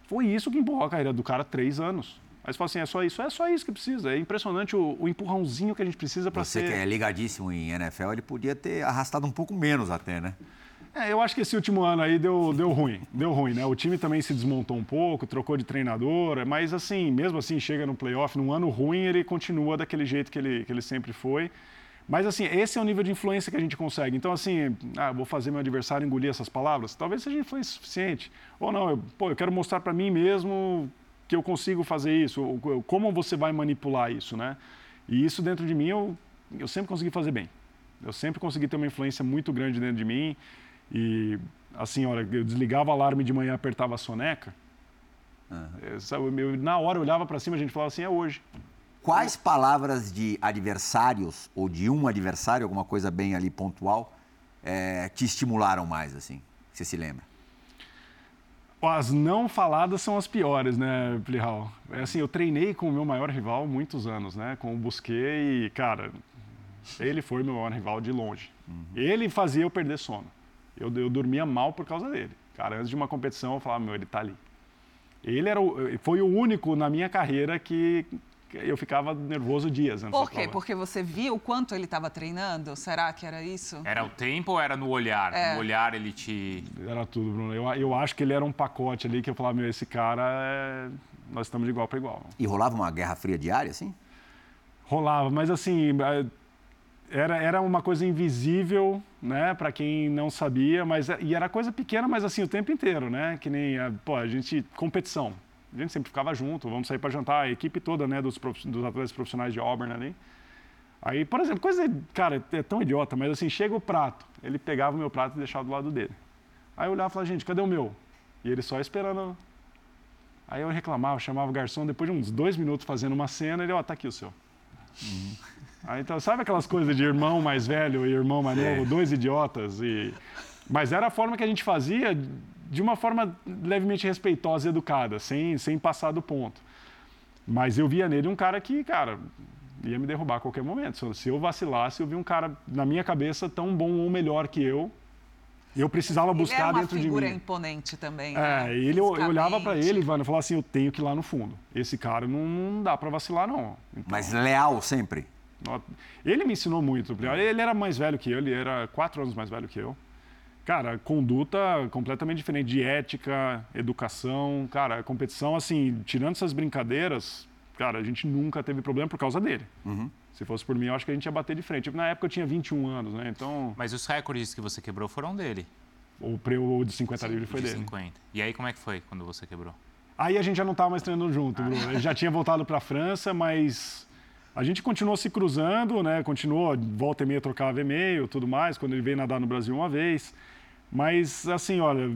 Foi isso que empurrou a carreira do cara três anos. Aí você fala assim: é só isso? É só isso que precisa. É impressionante o, o empurrãozinho que a gente precisa para ser. Você que é ligadíssimo em NFL, ele podia ter arrastado um pouco menos até, né? É, eu acho que esse último ano aí deu, deu ruim. Deu ruim, né? O time também se desmontou um pouco, trocou de treinador, mas assim, mesmo assim, chega no playoff, num ano ruim, ele continua daquele jeito que ele, que ele sempre foi. Mas, assim, esse é o nível de influência que a gente consegue. Então, assim, ah, vou fazer meu adversário engolir essas palavras. Talvez seja influência suficiente. Ou não, eu, pô, eu quero mostrar para mim mesmo que eu consigo fazer isso. Ou, como você vai manipular isso, né? E isso dentro de mim eu, eu sempre consegui fazer bem. Eu sempre consegui ter uma influência muito grande dentro de mim. E, assim, olha, eu desligava o alarme de manhã, apertava a soneca. Uhum. Eu, eu, na hora eu olhava para cima a gente falava assim, é hoje. Quais palavras de adversários ou de um adversário, alguma coisa bem ali pontual, é, te estimularam mais, assim? Você se lembra? As não faladas são as piores, né, Plihal? É assim, eu treinei com o meu maior rival muitos anos, né? Com o Busquet e, cara, ele foi meu maior rival de longe. Uhum. Ele fazia eu perder sono. Eu, eu dormia mal por causa dele. Cara, antes de uma competição eu falava, meu, ele tá ali. Ele era o, foi o único na minha carreira que eu ficava nervoso dias antes Por quê? Porque você viu o quanto ele estava treinando? Será que era isso? Era o tempo ou era no olhar? É. No olhar ele te... Era tudo, Bruno. Eu, eu acho que ele era um pacote ali que eu falava, meu, esse cara, é... nós estamos de igual para igual. E rolava uma guerra fria diária, assim? Rolava, mas assim, é, era, era uma coisa invisível, né, para quem não sabia, mas e era coisa pequena, mas assim o tempo inteiro, né? Que nem, pô, a gente competição a gente sempre ficava junto, vamos sair para jantar, a equipe toda, né, dos, dos atletas profissionais de Auburn ali. Aí, por exemplo, coisa, cara, é tão idiota, mas assim, chega o prato, ele pegava o meu prato e deixava do lado dele. Aí eu olhava e falava, gente, cadê o meu? E ele só esperando. Aí eu reclamava, chamava o garçom, depois de uns dois minutos fazendo uma cena, ele, ó, oh, tá aqui o seu. Uhum. Aí, então, sabe aquelas coisas de irmão mais velho e irmão mais novo, dois idiotas? E... Mas era a forma que a gente fazia de uma forma levemente respeitosa e educada, sem, sem passar do ponto. Mas eu via nele um cara que, cara, ia me derrubar a qualquer momento. Se eu vacilasse, eu vi um cara, na minha cabeça, tão bom ou melhor que eu. Eu precisava buscar dentro de mim. Ele é uma figura imponente também. É, né? ele, eu, eu olhava para ele, Ivana, e falava assim, eu tenho que ir lá no fundo. Esse cara não, não dá para vacilar, não. Então, Mas leal sempre? Ele me ensinou muito. Ele era mais velho que eu, ele era quatro anos mais velho que eu. Cara, conduta completamente diferente de ética, educação, cara, competição, assim, tirando essas brincadeiras, cara, a gente nunca teve problema por causa dele. Uhum. Se fosse por mim, eu acho que a gente ia bater de frente. Na época eu tinha 21 anos, né? Então. Mas os recordes que você quebrou foram dele. O, o de 50 livre foi de dele. 50. E aí como é que foi quando você quebrou? Aí a gente já não estava mais treinando junto, ah. Bruno. Ele já tinha voltado para a França, mas a gente continuou se cruzando, né? Continuou, volta e meia trocava e-mail, tudo mais, quando ele veio nadar no Brasil uma vez. Mas, assim, olha,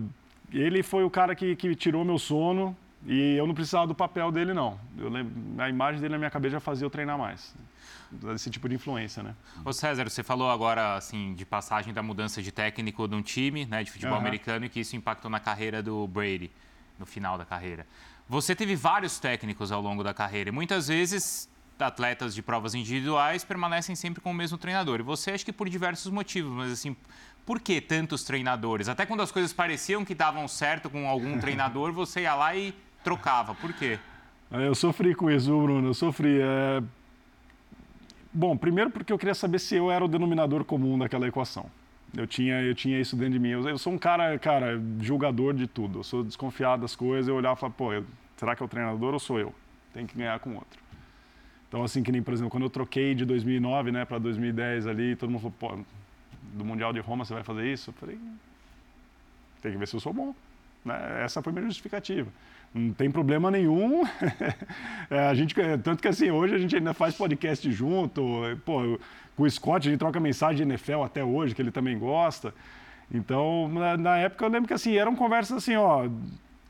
ele foi o cara que, que tirou meu sono e eu não precisava do papel dele, não. Eu, a imagem dele na minha cabeça já fazia eu treinar mais. Esse tipo de influência, né? Ô César, você falou agora, assim, de passagem da mudança de técnico de um time, né, de futebol uhum. americano, e que isso impactou na carreira do Brady, no final da carreira. Você teve vários técnicos ao longo da carreira e muitas vezes atletas de provas individuais permanecem sempre com o mesmo treinador. E você acho que por diversos motivos, mas assim, por que tantos treinadores? Até quando as coisas pareciam que davam certo com algum treinador, você ia lá e trocava. Por quê? É, eu sofri com isso, Bruno. Eu sofri. É... Bom, primeiro porque eu queria saber se eu era o denominador comum daquela equação. Eu tinha, eu tinha isso dentro de mim. Eu, eu sou um cara, cara, julgador de tudo. Eu sou desconfiado das coisas. Eu olhava e falava, pô, será que é o treinador ou sou eu? Tem que ganhar com outro. Então, assim, que nem, por exemplo, quando eu troquei de 2009 né, para 2010 ali, todo mundo falou, pô, do Mundial de Roma você vai fazer isso? Eu falei, tem que ver se eu sou bom. Né? Essa foi a minha justificativa. Não tem problema nenhum. é, a gente, tanto que assim, hoje a gente ainda faz podcast junto. Pô, com o Scott a gente troca mensagem de NFL até hoje, que ele também gosta. Então, na, na época eu lembro que assim, eram conversas assim, ó,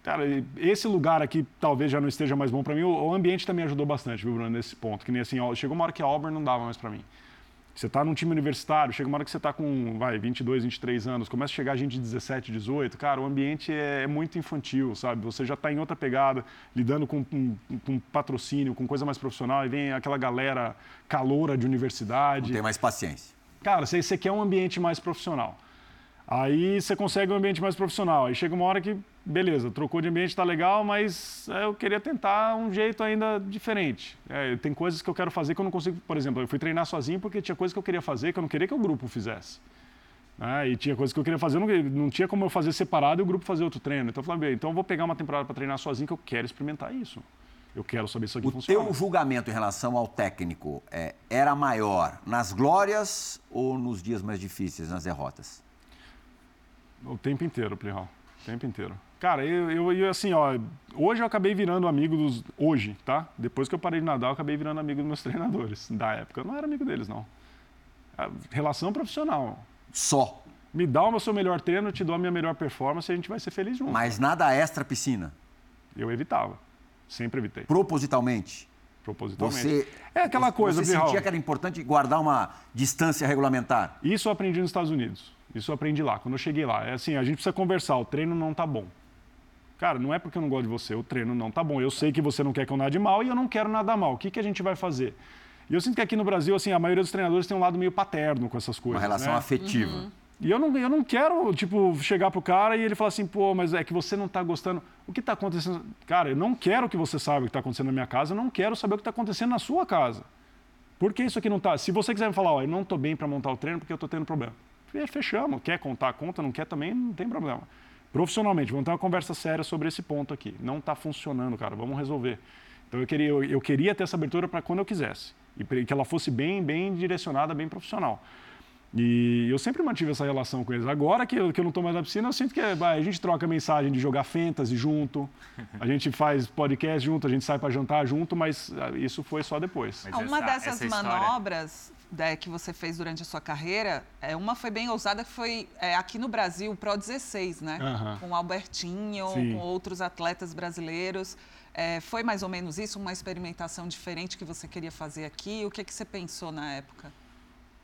Cara, esse lugar aqui talvez já não esteja mais bom para mim. O, o, ambiente também ajudou bastante, viu, Bruno, nesse ponto. Que nem assim, ó, chegou uma hora que a Auburn não dava mais para mim. Você está num time universitário, chega uma hora que você está com, vai, 22, 23 anos, começa a chegar gente de 17, 18, cara, o ambiente é, é muito infantil, sabe? Você já está em outra pegada, lidando com, com, com, patrocínio, com coisa mais profissional, e vem aquela galera caloura de universidade. Não tem mais paciência. Cara, você, você quer um ambiente mais profissional. Aí você consegue um ambiente mais profissional. Aí chega uma hora que, beleza, trocou de ambiente, está legal, mas é, eu queria tentar um jeito ainda diferente. É, tem coisas que eu quero fazer que eu não consigo. Por exemplo, eu fui treinar sozinho porque tinha coisas que eu queria fazer que eu não queria que o grupo fizesse. É, e tinha coisas que eu queria fazer, não, não, tinha como eu fazer separado e o grupo fazer outro treino. Então eu falei, então eu vou pegar uma temporada para treinar sozinho que eu quero experimentar isso. Eu quero saber se aqui o funciona. O teu julgamento em relação ao técnico é, era maior nas glórias ou nos dias mais difíceis, nas derrotas? O tempo inteiro, Plihal. O tempo inteiro. Cara, eu, eu, eu, assim, ó, hoje eu acabei virando amigo dos. Hoje, tá? Depois que eu parei de nadar, eu acabei virando amigo dos meus treinadores da época. Eu não era amigo deles, não. A relação profissional. Só. Me dá o seu melhor treino, eu te dou a minha melhor performance e a gente vai ser feliz junto. Mas nada extra piscina? Eu evitava. Sempre evitei. Propositalmente? Propositalmente. Você, é aquela coisa, Você sentia que era importante guardar uma distância regulamentar? Isso eu aprendi nos Estados Unidos. Isso eu aprendi lá, quando eu cheguei lá. É assim, a gente precisa conversar, o treino não tá bom. Cara, não é porque eu não gosto de você, o treino não tá bom. Eu sei que você não quer que eu nade mal e eu não quero nadar mal. O que, que a gente vai fazer? E eu sinto que aqui no Brasil, assim, a maioria dos treinadores tem um lado meio paterno com essas coisas. Uma relação né? afetiva. Uhum. E eu não, eu não quero, tipo, chegar pro cara e ele falar assim, pô, mas é que você não tá gostando. O que tá acontecendo? Cara, eu não quero que você saiba o que tá acontecendo na minha casa, eu não quero saber o que tá acontecendo na sua casa. Por que isso aqui não tá? Se você quiser me falar, ó, eu não tô bem para montar o treino porque eu tô tendo problema fechamos. Quer contar a conta, não quer também, não tem problema. Profissionalmente, vamos ter uma conversa séria sobre esse ponto aqui. Não está funcionando, cara, vamos resolver. Então eu queria, eu, eu queria ter essa abertura para quando eu quisesse. E que ela fosse bem, bem direcionada, bem profissional. E eu sempre mantive essa relação com eles. Agora que eu, que eu não estou mais na piscina, eu sinto que a gente troca mensagem de jogar fantasy junto, a gente faz podcast junto, a gente sai para jantar junto, mas ah, isso foi só depois. Mas uma essa, dessas essa manobras né, que você fez durante a sua carreira, é, uma foi bem ousada, que foi é, aqui no Brasil, o Pro 16, né? Uhum. Com Albertinho, Sim. com outros atletas brasileiros. É, foi mais ou menos isso, uma experimentação diferente que você queria fazer aqui? O que, que você pensou na época?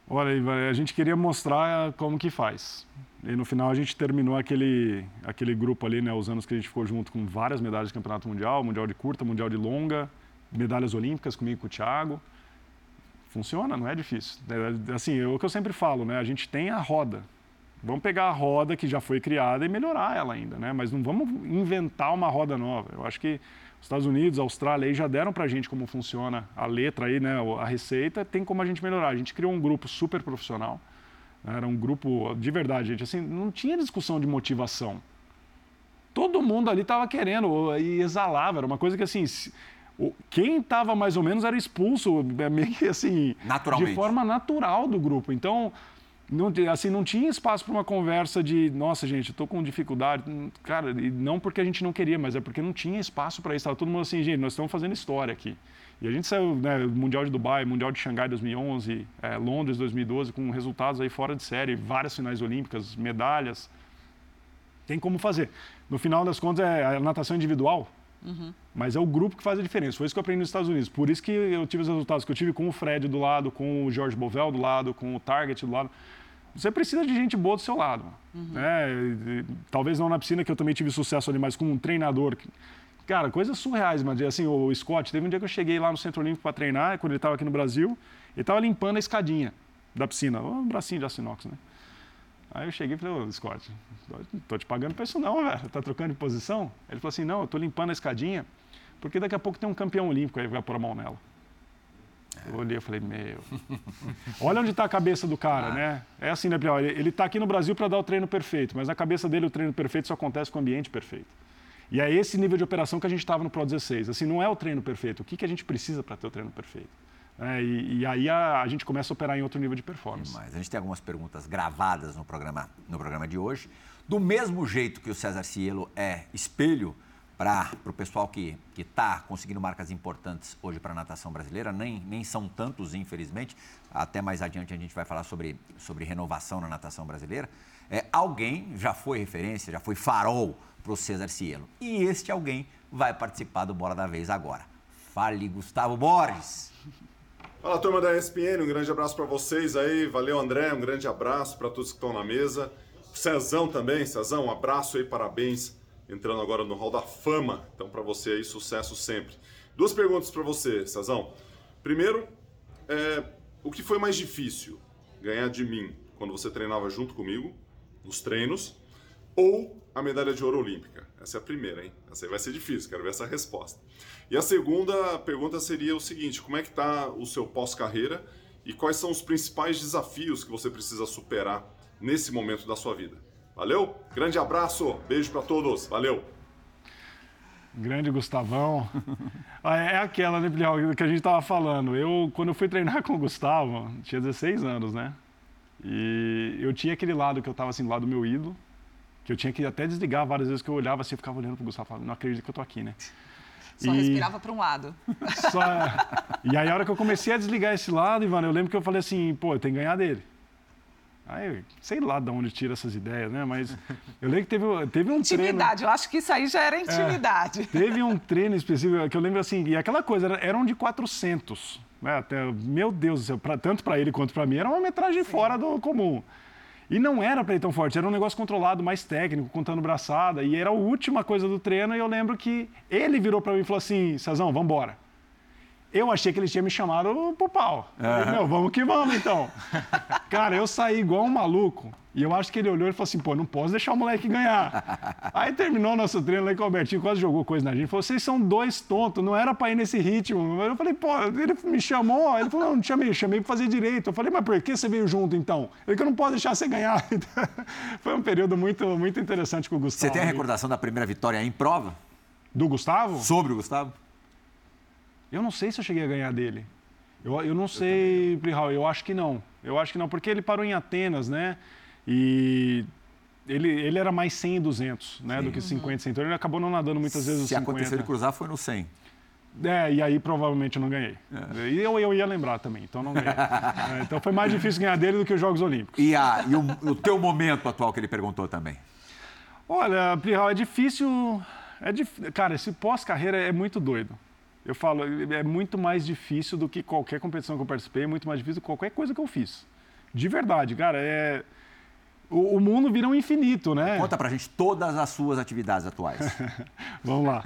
Olha, a gente queria mostrar como que faz. E no final a gente terminou aquele, aquele grupo ali, né, os anos que a gente ficou junto com várias medalhas de campeonato mundial, mundial de curta, mundial de longa, medalhas olímpicas comigo e com o Thiago. Funciona, não é difícil. É, assim, é o que eu sempre falo, né? A gente tem a roda. Vamos pegar a roda que já foi criada e melhorar ela ainda, né? Mas não vamos inventar uma roda nova. Eu acho que os Estados Unidos, a Austrália aí já deram para a gente como funciona a letra aí, né? A receita, tem como a gente melhorar. A gente criou um grupo super profissional. Né? Era um grupo de verdade, gente. Assim, não tinha discussão de motivação. Todo mundo ali estava querendo e exalava. Era uma coisa que assim quem estava mais ou menos era expulso, é meio que assim, de forma natural do grupo. Então, não, assim, não tinha espaço para uma conversa de, nossa, gente, estou com dificuldade. Cara, e não porque a gente não queria, mas é porque não tinha espaço para isso. Estava todo mundo assim, gente, nós estamos fazendo história aqui. E a gente saiu, né, Mundial de Dubai, Mundial de Xangai 2011, é, Londres 2012, com resultados aí fora de série, várias finais olímpicas, medalhas. Tem como fazer. No final das contas, é a natação individual, Uhum. Mas é o grupo que faz a diferença. Foi isso que eu aprendi nos Estados Unidos. Por isso que eu tive os resultados que eu tive com o Fred do lado, com o George Bovel do lado, com o Target do lado. Você precisa de gente boa do seu lado. Uhum. Né? Talvez não na piscina, que eu também tive sucesso ali, mas com um treinador. Cara, coisas surreais, mas assim, o Scott, teve um dia que eu cheguei lá no Centro Olímpico para treinar, quando ele estava aqui no Brasil, ele estava limpando a escadinha da piscina, um bracinho de aço inox, né? Aí eu cheguei e falei, ô Scott, tô te pagando pra isso não, velho. Tá trocando de posição? Ele falou assim, não, eu tô limpando a escadinha, porque daqui a pouco tem um campeão olímpico aí vai pôr a mão nela. Eu olhei e falei, meu. Olha onde está a cabeça do cara, ah. né? É assim, né, Biel? Ele está aqui no Brasil para dar o treino perfeito, mas na cabeça dele o treino perfeito só acontece com o ambiente perfeito. E é esse nível de operação que a gente estava no Pro 16. Assim, não é o treino perfeito. O que, que a gente precisa para ter o treino perfeito? É, e, e, aí a, a, gente começa a operar em outro nível de performance. Mas a gente tem algumas perguntas gravadas no programa, no programa de hoje. Do mesmo jeito que o César Cielo é espelho para o pessoal que está conseguindo marcas importantes hoje para a natação brasileira, nem, nem são tantos, infelizmente. Até mais adiante a gente vai falar sobre, sobre renovação na natação brasileira. É, alguém já foi referência, já foi farol para o César Cielo. E este alguém vai participar do Bola da Vez agora. Fale, Gustavo Borges. Fala turma da ESPN, um grande abraço para vocês aí. Valeu, André, um grande abraço para todos que estão na mesa. Cezão também, Cezão, um abraço aí, parabéns. Entrando agora no Hall da Fama. Então, para você aí, sucesso sempre. Duas perguntas para você, Cezão. Primeiro, é, o que foi mais difícil? Ganhar de mim quando você treinava junto comigo, nos treinos, ou a medalha de ouro olímpica? Essa é a primeira, hein? Essa aí vai ser difícil, quero ver essa resposta. E a segunda pergunta seria o seguinte: como é que está o seu pós-carreira e quais são os principais desafios que você precisa superar nesse momento da sua vida? Valeu? Grande abraço, beijo para todos, valeu! Grande Gustavão. Ah, é aquela, né, que a gente estava falando. Eu, quando eu fui treinar com o Gustavo, tinha 16 anos, né? E eu tinha aquele lado que eu estava assim, do lado do meu ídolo, que eu tinha que até desligar várias vezes que eu olhava assim, eu ficava olhando pro Gustavo, falando, não acredito que eu tô aqui, né? Só e... respirava para um lado. Só... E aí, a hora que eu comecei a desligar esse lado, Ivan, eu lembro que eu falei assim, pô, eu tenho que ganhar dele. Aí, sei lá de onde tira essas ideias, né? Mas eu lembro que teve, teve um intimidade, treino... Intimidade, eu acho que isso aí já era é, intimidade. É, teve um treino específico que eu lembro assim, e aquela coisa, era, eram de 400. Né? Até, meu Deus do céu, pra, tanto para ele quanto para mim, era uma metragem Sim. fora do comum. E não era para ir tão forte, era um negócio controlado, mais técnico, contando braçada. E era a última coisa do treino. E eu lembro que ele virou para mim e falou assim: Cezão, vamos embora. Eu achei que ele tinha me chamado pro pau. Uhum. Meu, vamos que vamos então. Cara, eu saí igual um maluco. E eu acho que ele olhou e falou assim: pô, não posso deixar o moleque ganhar. Aí terminou o nosso treino lá que o Albertinho quase jogou coisa na gente. Falou: vocês são dois tontos, não era pra ir nesse ritmo. Eu falei: pô, ele me chamou. Ele falou: não, não te chamei, chamei pra fazer direito. Eu falei: mas por que você veio junto então? Ele que eu não posso deixar você ganhar. Foi um período muito, muito interessante com o Gustavo. Você tem a recordação da primeira vitória em prova? Do Gustavo? Sobre o Gustavo? Eu não sei se eu cheguei a ganhar dele. Eu, eu não sei, Plihal, eu acho que não. Eu acho que não, porque ele parou em Atenas, né? E ele, ele era mais 100 e 200, né? Sim. Do que 50 e 100. Então ele acabou não nadando muitas vezes Se 50. Se aconteceu de cruzar, foi no 100. É, e aí provavelmente eu não ganhei. É. E eu, eu ia lembrar também, então não ganhei. é, então foi mais difícil ganhar dele do que os Jogos Olímpicos. E, a, e o, o teu momento atual que ele perguntou também? Olha, Plihal, é difícil. É dif... Cara, esse pós-carreira é muito doido. Eu falo, é muito mais difícil do que qualquer competição que eu participei, é muito mais difícil do que qualquer coisa que eu fiz. De verdade, cara, é. O, o mundo vira um infinito, né? Conta pra gente todas as suas atividades atuais. Vamos lá.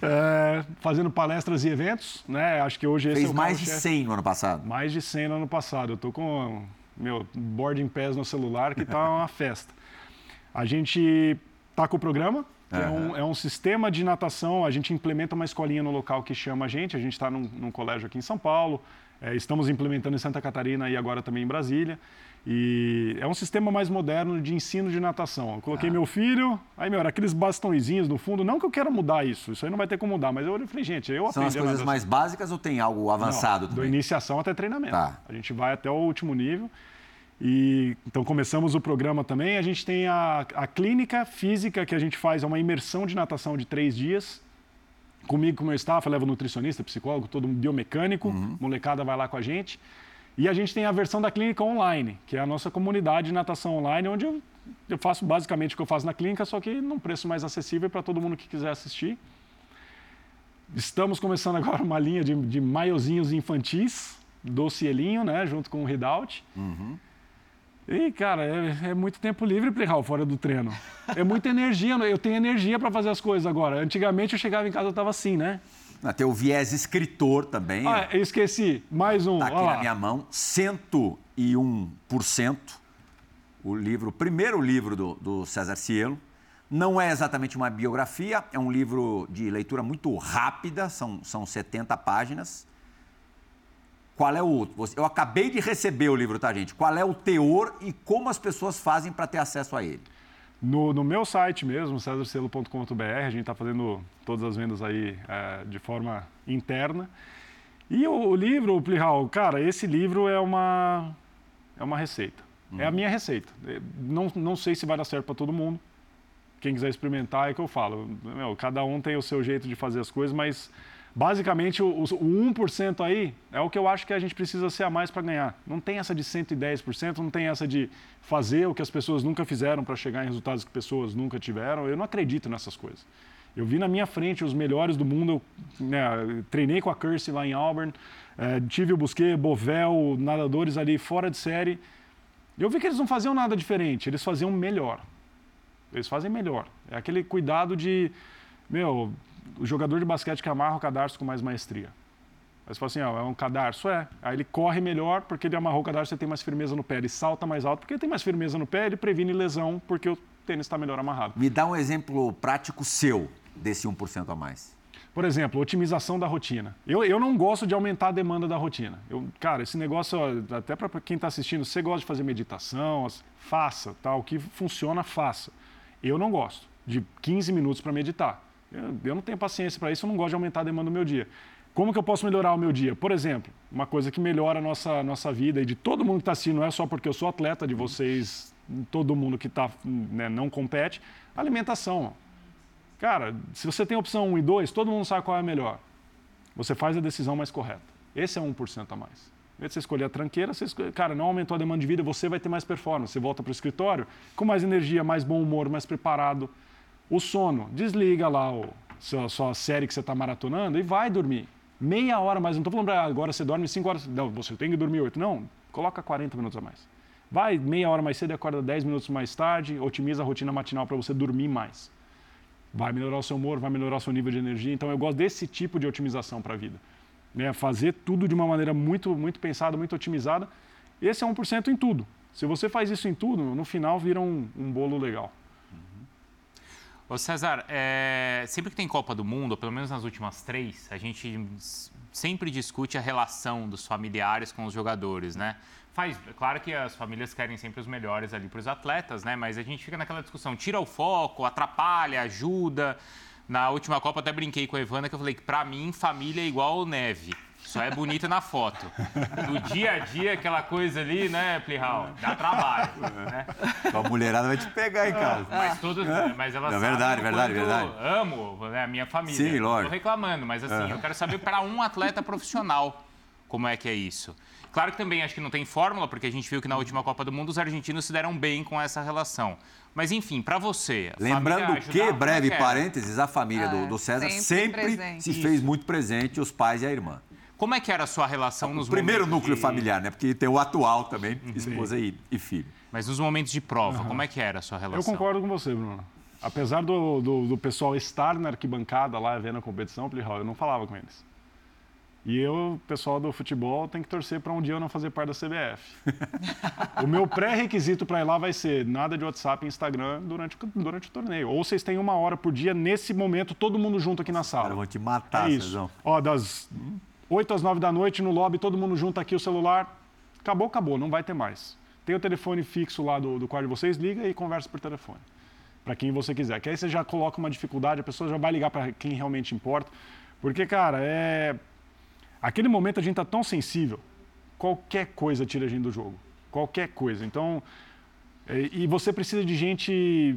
É, fazendo palestras e eventos, né? Acho que hoje Fez é mais de 100 no ano passado. Mais de 100 no ano passado. Eu tô com meu boarding pass no celular que tá uma festa. A gente tá com o programa. É, um, é, um, sistema de natação, a gente implementa uma escolinha no local que chama a gente, a gente está num, num, colégio aqui em São Paulo, é, estamos implementando em Santa Catarina e agora também em Brasília. E é um sistema mais moderno de ensino de natação. Eu coloquei ah. meu filho, aí, meu, era aqueles bastõezinhos no fundo. Não que eu quero mudar isso, isso aí não vai ter como mudar, mas eu falei, gente, eu São as coisas mais básicas ou tem algo avançado não, também? Do iniciação até treinamento. Tá. A gente vai até o último nível. E, então começamos o programa também. A gente tem a, a clínica física que a gente faz, é uma imersão de natação de três dias. Comigo, com o meu staff, eu levo nutricionista, psicólogo, todo biomecânico, uhum. molecada vai lá com a gente. E a gente tem a versão da clínica online, que é a nossa comunidade de natação online, onde eu, eu faço basicamente o que eu faço na clínica, só que num preço mais acessível para todo mundo que quiser assistir. Estamos começando agora uma linha de, de maiozinhos infantis, do Cielinho, né, junto com o Ridout. Uhum. E, cara, é, é muito tempo livre, Plihal, fora do treino. É muita energia. Eu tenho energia para fazer as coisas agora. Antigamente eu chegava em casa, eu tava assim, né? Ah, Tem o viés escritor também. Ah, eu esqueci. Mais um. Está aqui Olha na minha mão, 101%. O livro, o primeiro livro do, do César Cielo. Não é exatamente uma biografia, é um livro de leitura muito rápida, são, são 70 páginas. Qual é o. você- Eu acabei de receber o livro, tá, gente? Qual é o teor e como as pessoas fazem para ter acesso a ele? No, no meu site mesmo, cesarcelo.com.br, a gente está fazendo todas as vendas aí é, de forma interna. E o, o livro, Plihal, cara, esse livro é uma, é uma receita. É a minha receita. É, Não, não sei se vai dar certo para todo mundo. Quem quiser experimentar é que eu falo. Meu, cada um tem o seu jeito de fazer as coisas, mas basicamente o, o 1% aí é o que eu acho que a gente precisa ser a mais para ganhar. Não tem essa de 110%, não tem essa de fazer o que as pessoas nunca fizeram para chegar em resultados que pessoas nunca tiveram. Eu não acredito nessas coisas. Eu vi na minha frente os melhores do mundo. Eu, né, treinei com a Kirsty lá em Auburn, eh, tive o Busquet, Bovel, nadadores ali fora de série. Eu vi que eles não faziam nada diferente, eles faziam melhor. Eles fazem melhor. É aquele cuidado de, meu, o jogador de basquete que amarra o cadarço com mais maestria. Aí você fala assim, ó, é um cadarço? É. Aí ele corre melhor porque ele amarrou o cadarço, você tem mais firmeza no pé. Ele salta mais alto porque ele tem mais firmeza no pé, ele previne lesão porque o tênis está melhor amarrado. Me dá um exemplo prático seu desse 1% a mais. Por exemplo, otimização da rotina. Eu, eu não gosto de aumentar a demanda da rotina. Eu, cara, esse negócio, ó, até para quem está assistindo, você gosta de fazer meditação, faça, tá? o que funciona, faça. Eu não gosto de 15 minutos para meditar. Eu, eu não tenho paciência para isso, eu não gosto de aumentar a demanda do meu dia. Como que eu posso melhorar o meu dia? Por exemplo, uma coisa que melhora a nossa, nossa vida e de todo mundo que está assistindo, não é só porque eu sou atleta, de vocês, todo mundo que tá, né, não compete, alimentação. Cara, se você tem opção 1 e 2, todo mundo sabe qual é a melhor. Você faz a decisão mais correta. Esse é 1% a mais. Em vez de você escolher a tranqueira, você escolhe, cara, não aumentou a demanda de vida, você vai ter mais performance. Você volta para o escritório com mais energia, mais bom humor, mais preparado. O sono, desliga lá o, sua, sua série que você está maratonando e vai dormir. Meia hora mais. Não estou falando para agora você dorme 5 horas. Não, você tem que dormir 8. Não, coloca 40 minutos a mais. Vai meia hora mais cedo e acorda 10 minutos mais tarde, otimiza a rotina matinal para você dormir mais vai melhorar o seu humor, vai melhorar o seu nível de energia. Então eu gosto desse tipo de otimização para a vida. Né? Fazer tudo de uma maneira muito, muito pensada, muito otimizada. Esse é 1% em tudo. Se você faz isso em tudo, no final vira um, um bolo legal. Ô César, é, sempre que tem Copa do Mundo, ou pelo menos nas últimas três, a gente sempre discute a relação dos familiares com os jogadores, né? Faz, claro que as famílias querem sempre os melhores ali para os atletas, né? Mas a gente fica naquela discussão, tira o foco, atrapalha, ajuda. Na última Copa até brinquei com a Evana que eu falei que para mim família é igual neve. Só é bonita na foto. No dia a dia, aquela coisa ali, né, Plihal? Dá trabalho, né? A mulherada vai te pegar em casa. Mas todos, mas elas É verdade, verdade, verdade. eu amo né, a minha família. Sim, Não lógico. Tô reclamando, mas assim, eu quero saber para um atleta profissional como é que é isso. Claro que também acho que não tem fórmula, porque a gente viu que na última Copa do Mundo os argentinos se deram bem com essa relação. Mas enfim, para você. a Lembrando família que, é breve é? parênteses, a família do, É, do César sempre sempre, se fez muito presente, os pais e a irmã. Como é que era a sua relação nos O primeiro momentos núcleo de- familiar, né? Porque tem o atual também, Uhum. esposa e, e filho. Mas nos momentos de prova, como é que era a sua relação? Eu concordo com você, Bruno. Apesar do, do, do pessoal estar na arquibancada lá vendo a competição, eu não falava com eles. E eu, o pessoal do futebol, tem que torcer para um dia eu não fazer parte da CBF. o meu pré-requisito para ir lá vai ser nada de WhatsApp e Instagram durante, o- durante o torneio. Ou vocês têm uma hora por dia, nesse momento, todo mundo junto aqui na sala. caras vão te matar, É isso. Cezão. Ó, das 8 às 9 da noite no lobby, todo mundo junto aqui o celular. Acabou, acabou, não vai ter mais. Tem o telefone fixo lá do, do quarto de vocês, liga e conversa por telefone. Para quem você quiser. Que aí você já coloca uma dificuldade, a pessoa já vai ligar para quem realmente importa. Porque, cara, é. Aquele momento a gente tá tão sensível, qualquer coisa tira a gente do jogo. Qualquer coisa. Então. é, E você precisa de gente,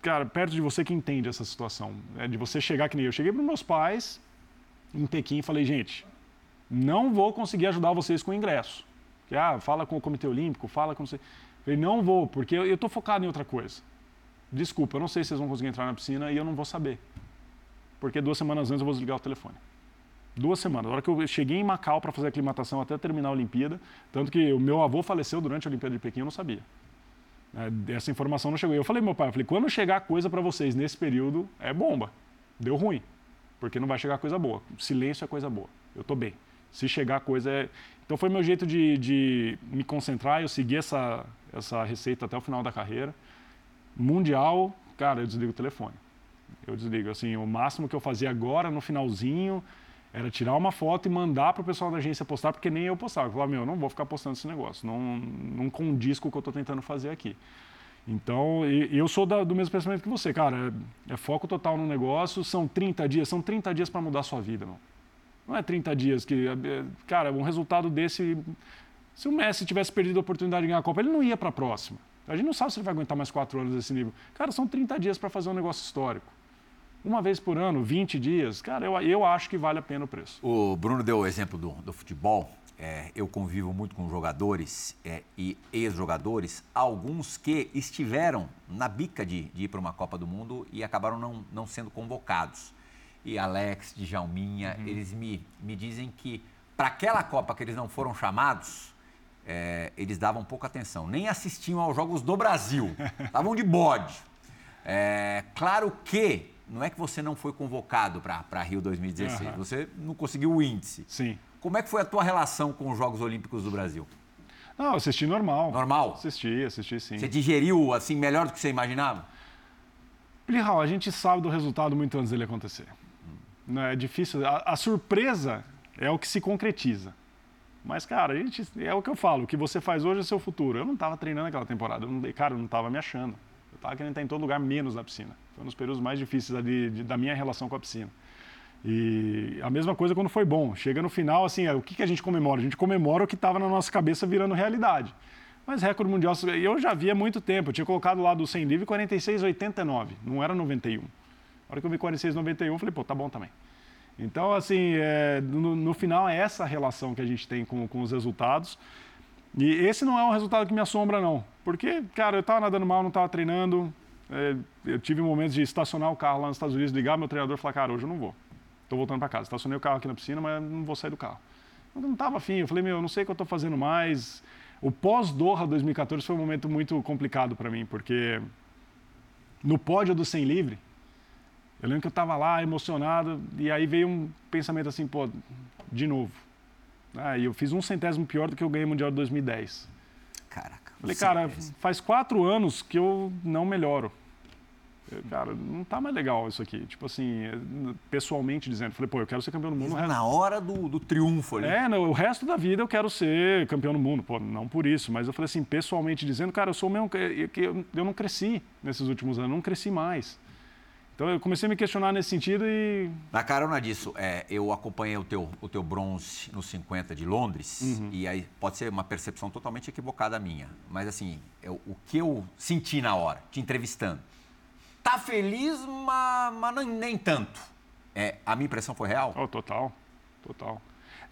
cara, perto de você que entende essa situação. É de você chegar que nem eu. Cheguei para meus pais em Pequim e falei, gente, não vou conseguir ajudar vocês com o ingresso. Que, ah, fala com o Comitê Olímpico, fala com... você. Falei, não vou, porque eu estou focado em outra coisa. Desculpa, eu não sei se vocês vão conseguir entrar na piscina e eu não vou saber. Porque duas semanas antes eu vou desligar o telefone. Duas semanas. Na hora que eu cheguei em Macau para fazer a aclimatação até terminar a Olimpíada, tanto que o meu avô faleceu durante a Olimpíada de Pequim, eu não sabia. É, essa informação não chegou. Eu falei, meu pai, eu falei, quando chegar coisa para vocês nesse período, é bomba. Deu ruim, porque não vai chegar coisa boa. Silêncio é coisa boa. Eu estou bem. Se chegar coisa é... Então foi meu jeito de, de me concentrar, eu segui essa, essa receita até o final da carreira. Mundial, cara, eu desligo o telefone. Eu desligo. Assim, o máximo que eu fazia agora, no finalzinho, era tirar uma foto e mandar para o pessoal da agência postar, porque nem eu postava. Eu falava, meu, eu não vou ficar postando esse negócio, não, não condiz com o que eu estou tentando fazer aqui. Então, eu sou do mesmo pensamento que você, cara. É, é, foco total no negócio, são 30 dias, são 30 dias para mudar a sua vida, não. Não é 30 dias que, é, cara, um resultado desse. Se o Messi tivesse perdido a oportunidade de ganhar a Copa, ele não ia para a próxima. A gente não sabe se ele vai aguentar mais quatro anos nesse nível. Cara, são 30 dias para fazer um negócio histórico uma vez por ano, 20 dias, cara, eu, eu acho que vale a pena o preço. O Bruno deu o exemplo do, do futebol. É, eu convivo muito com jogadores é, e ex-jogadores, alguns que estiveram na bica de, de ir para uma Copa do Mundo e acabaram não, não sendo convocados. E Alex, Djalminha, uhum. eles me, me dizem que para aquela Copa que eles não foram chamados, é, eles davam pouca atenção, nem assistiam aos Jogos do Brasil, estavam de bode. É, claro que não é que você não foi convocado para Rio 2016, uhum. você não conseguiu o índice. Sim. Como é que foi a tua relação com os Jogos Olímpicos do Brasil? Não, assisti normal. Normal? Assisti, assisti sim. Você digeriu assim melhor do que você imaginava? Plihal, a gente sabe do resultado muito antes dele acontecer. Não é difícil. A, a, surpresa é o que se concretiza. Mas, cara, a gente, é o que eu falo. O que você faz hoje é seu futuro. Eu não estava treinando aquela temporada. Eu não, cara, eu não estava me achando. Eu estava querendo estar em todo lugar, menos na piscina. Foi um dos períodos mais difíceis ali, de, da minha relação com a piscina. E a mesma coisa quando foi bom. Chega no final, assim, é, o que, que a gente comemora? A gente comemora o que estava na nossa cabeça virando realidade. Mas recorde mundial, eu já vi há muito tempo. Eu tinha colocado lá do 100 livre 46,89, não era 91. Na hora que eu vi 46,91, eu falei, pô, tá bom também. Então, assim, é, no, no, final é essa relação que a gente tem com, com os resultados. E esse não é um resultado que me assombra, não. Porque, cara, eu estava nadando mal, não estava treinando. É, eu tive momentos de estacionar o carro lá nos Estados Unidos, ligar meu treinador e falar, cara, hoje eu não vou. Estou voltando para casa. Estacionei o carro aqui na piscina, mas não vou sair do carro. Eu não estava afim. Eu falei, meu, eu não sei o que eu estou fazendo mais. O pós-Doha 2014 foi um momento muito complicado para mim, porque no pódio do 100 livre, eu lembro que eu estava lá emocionado e aí veio um pensamento assim, pô, de novo. Ah, e eu fiz um centésimo pior do que eu ganhei Mundial de 2010. Caraca. Falei, cara, faz quatro anos que eu não melhoro cara, não tá mais legal isso aqui. Tipo assim, pessoalmente dizendo. Falei, pô, eu quero ser campeão do mundo. Resto... Na hora do, do triunfo ali. É, no, o resto da vida eu quero ser campeão do mundo. Pô, não por isso, mas eu falei assim, pessoalmente dizendo, cara, eu sou o mesmo. Eu, eu não cresci nesses últimos anos, não cresci mais. Então eu comecei a me questionar nesse sentido e. Na carona disso, é, eu acompanhei o teu, o teu bronze nos 50 de Londres, uhum. e aí pode ser uma percepção totalmente equivocada minha. Mas assim, eu, o que eu senti na hora, te entrevistando, tá feliz, mas, mas nem tanto. É, a minha impressão foi real? Oh, total, total.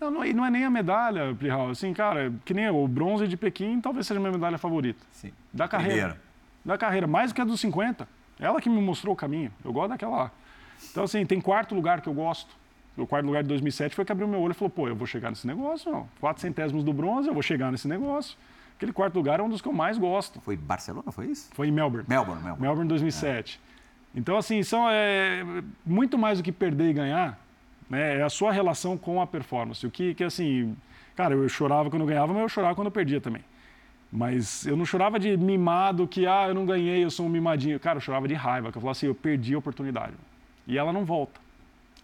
Não, não, e não é nem a medalha, Plihal. Assim, cara, que nem o bronze de Pequim talvez seja a minha medalha favorita. Sim. Da carreira. Da carreira, mais do que a dos 50. Ela que me mostrou o caminho. Eu gosto daquela lá. Então, assim, tem quarto lugar que eu gosto. O quarto lugar de 2007 foi que abriu meu olho e falou: pô, eu vou chegar nesse negócio, não. Quatro centésimos do bronze, eu vou chegar nesse negócio. Aquele quarto lugar é um dos que eu mais gosto. Foi Barcelona, foi isso? Foi em Melbourne. Melbourne, Melbourne. Melbourne 2007. É. Então, assim, são é, muito mais do que perder e ganhar, né, é a sua relação com a performance. O que, que, assim, cara, eu chorava quando eu ganhava, mas eu chorava quando eu perdia também. Mas eu não chorava de mimado, que, ah, eu não ganhei, eu sou um mimadinho. Cara, eu chorava de raiva, que eu falava assim, eu perdi a oportunidade. E ela não volta.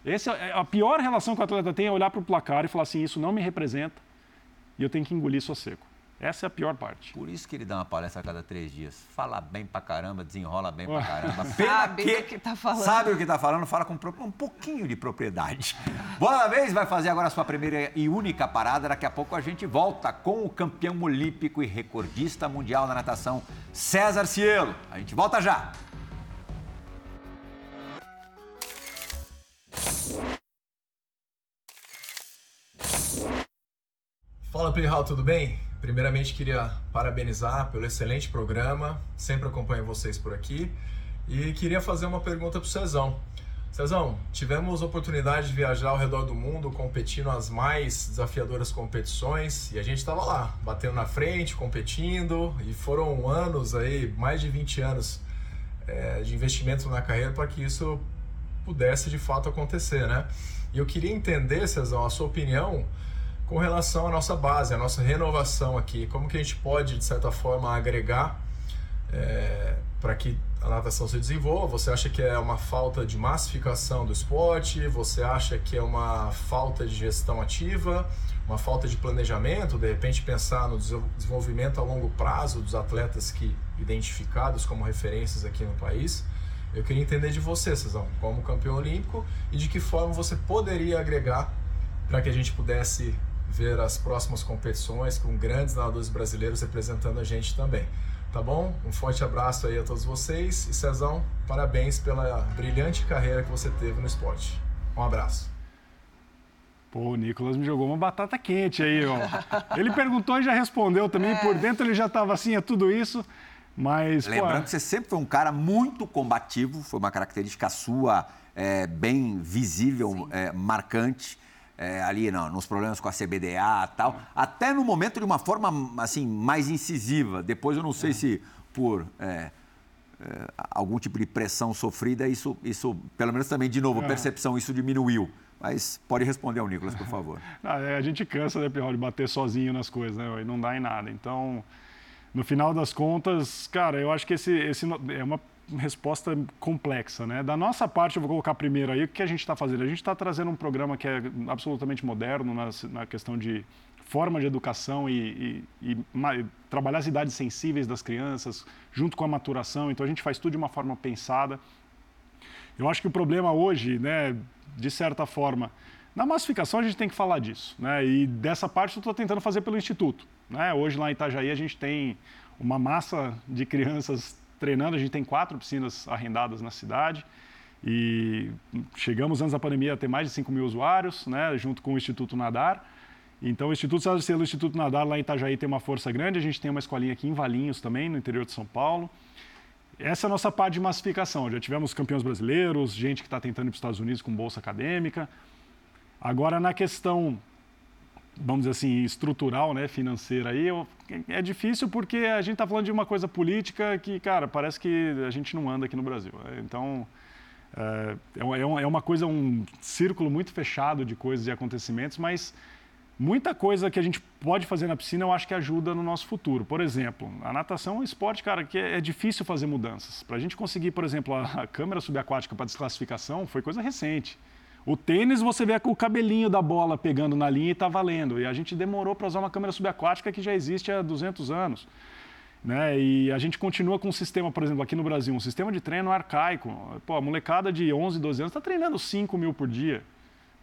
Essa, é, a pior relação que o atleta tem é olhar para o placar e falar assim, isso não me representa e eu tenho que engolir isso a seco. Essa é a pior parte. Por isso que ele dá uma palestra a cada três dias. Fala bem pra caramba, desenrola bem pra caramba. Sabe que, o que tá falando. Sabe o que tá falando, fala com um pouquinho de propriedade. Bola da vez vai fazer agora a sua primeira e única parada. Daqui a pouco a gente volta com o campeão olímpico e recordista mundial na natação, César Cielo. A gente volta já. Fala, Plihal, tudo bem? Primeiramente, queria parabenizar pelo excelente programa, sempre acompanho vocês por aqui. E queria fazer uma pergunta para o Cezão. Cezão, tivemos oportunidade de viajar ao redor do mundo competindo nas mais desafiadoras competições e a gente estava lá, batendo na frente, competindo e foram anos aí, mais de 20 anos é, de investimento na carreira para que isso pudesse de fato acontecer, né? E eu queria entender, Cezão, a sua opinião com relação à nossa base, à nossa renovação aqui, como que a gente pode, de certa forma, agregar é, para que a natação se desenvolva? Você acha que é uma falta de massificação do esporte? Você acha que é uma falta de gestão ativa? Uma falta de planejamento? De repente pensar no desenvolvimento a longo prazo dos atletas que identificados como referências aqui no país? Eu queria entender de você, Cezão, como campeão olímpico e de que forma você poderia agregar para que a gente pudesse ver as próximas competições com grandes nadadores brasileiros representando a gente também. Tá bom? Um forte abraço aí a todos vocês e Cezão, parabéns pela brilhante carreira que você teve no esporte. Um abraço. Pô, o Nicolas me jogou uma batata quente aí, ó. Ele perguntou e já respondeu também. É. Por dentro ele já estava assim, é tudo isso. Mas. Lembrando pô, que você sempre foi um cara muito combativo, foi uma característica sua é, bem visível, é, marcante é, ali não, nos problemas com a CBDA e tal, até no momento de uma forma assim mais incisiva. Depois eu não sei é. se por é, é, algum tipo de pressão sofrida isso, isso pelo menos também de novo é. percepção isso diminuiu. Mas pode responder ao Nicolas, por favor. Não, a gente cansa, né, Pirral, de bater sozinho nas coisas, né? Não dá em nada. Então, no final das contas, cara, eu acho que esse, esse é uma resposta complexa, né? Da nossa parte, eu vou colocar primeiro aí, o que a gente está fazendo? A gente está trazendo um programa que é absolutamente moderno na, na questão de forma de educação e, e, e, trabalhar as idades sensíveis das crianças, junto com a maturação. Então, a gente faz tudo de uma forma pensada. Eu acho que o problema hoje, né, de certa forma, na massificação a gente tem que falar disso, né? E dessa parte eu estou tentando fazer pelo Instituto. Né? Hoje lá em Itajaí a gente tem uma massa de crianças treinando. A gente tem quatro piscinas arrendadas na cidade e chegamos antes da pandemia a ter mais de 5 mil usuários, né, junto com o Instituto Nadar. Então, o Instituto César Cielo, o Instituto Nadar lá em Itajaí tem uma força grande. A gente tem uma escolinha aqui em Valinhos também, no interior de São Paulo. Essa é a nossa parte de massificação. Já tivemos campeões brasileiros, gente que está tentando ir para os Estados Unidos com bolsa acadêmica. Agora, na questão vamos dizer assim, estrutural, né, financeira aí, eu, é difícil porque a gente está falando de uma coisa política que, cara, parece que a gente não anda aqui no Brasil. Então, é, é, é, é uma coisa, um círculo muito fechado de coisas e acontecimentos, mas muita coisa que a gente pode fazer na piscina eu acho que ajuda no nosso futuro. Por exemplo, a natação é um esporte, cara, que é, é difícil fazer mudanças. Para a gente conseguir, por exemplo, a câmera subaquática para desclassificação foi coisa recente. O tênis você vê o cabelinho da bola pegando na linha e está valendo. E a gente demorou para usar uma câmera subaquática que já existe há 200 anos. Né? E a gente continua com um sistema, por exemplo, aqui no Brasil, um sistema de treino arcaico. Pô, a molecada de 11, 12 anos está treinando 5 mil por dia.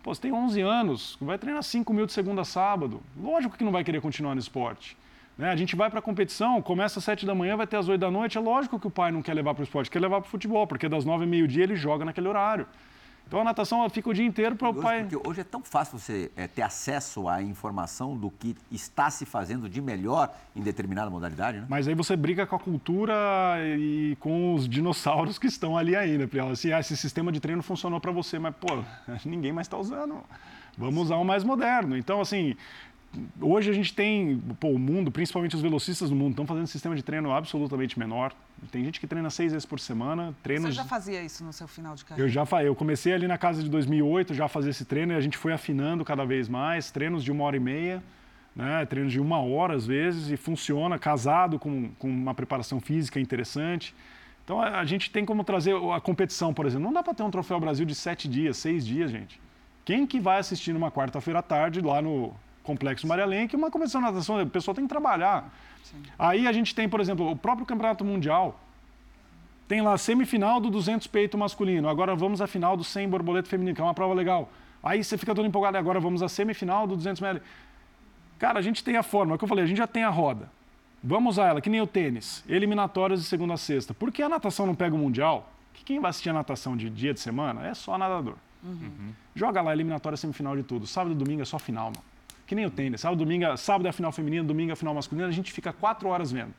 Pô, você tem 11 anos, vai treinar 5 mil de segunda a sábado. Lógico que não vai querer continuar no esporte. Né? A gente vai para a competição, começa às 7 da manhã, vai ter às 8 da noite. É lógico que o pai não quer levar para o esporte, quer levar para o futebol, porque das 9 e meio-dia ele joga naquele horário. Então a natação fica o dia inteiro para o pai. Porque hoje é tão fácil você é, ter acesso à informação do que está se fazendo de melhor em determinada modalidade, né? Mas aí você briga com a cultura e com os dinossauros que estão ali ainda. Porque assim, ah, esse sistema de treino funcionou para você, mas pô, ninguém mais está usando. Vamos usar um mais moderno. Então, assim, Hoje a gente tem, pô, o mundo, principalmente os velocistas do mundo, estão fazendo um sistema de treino absolutamente menor. Tem gente que treina seis vezes por semana. Treinos... Você já fazia isso no seu final de carreira? Eu já eu comecei ali na casa de 2008, já a fazer esse treino e a gente foi afinando cada vez mais. Treinos de uma hora e meia, né? treinos de uma hora às vezes, e funciona casado com, com uma preparação física interessante. Então a, a gente tem como trazer a competição, por exemplo. Não dá para ter um troféu Brasil de sete dias, seis dias, gente. Quem que vai assistir numa quarta-feira à tarde lá no Complexo Maria Lenk, uma competição de natação, o pessoal tem que trabalhar. Sim. Aí a gente tem, por exemplo, o próprio Campeonato Mundial, tem lá a semifinal do 200 peito masculino, agora vamos à final do 100 borboleta feminino, que é uma prova legal. Aí você fica todo empolgado, agora vamos à semifinal do 200 metros. Cara, a gente tem a forma, é o que eu falei, a gente já tem a roda. Vamos usar ela, que nem o tênis, eliminatórias de segunda a sexta. Por que a natação não pega o Mundial? Que quem vai assistir a natação de dia de semana é só nadador. Uhum. Joga lá, eliminatória semifinal de tudo. Sábado e domingo é só final, mano que nem o tênis. Sábado, domingo, sábado é a final feminina, domingo é a final masculina, a gente fica quatro horas vendo.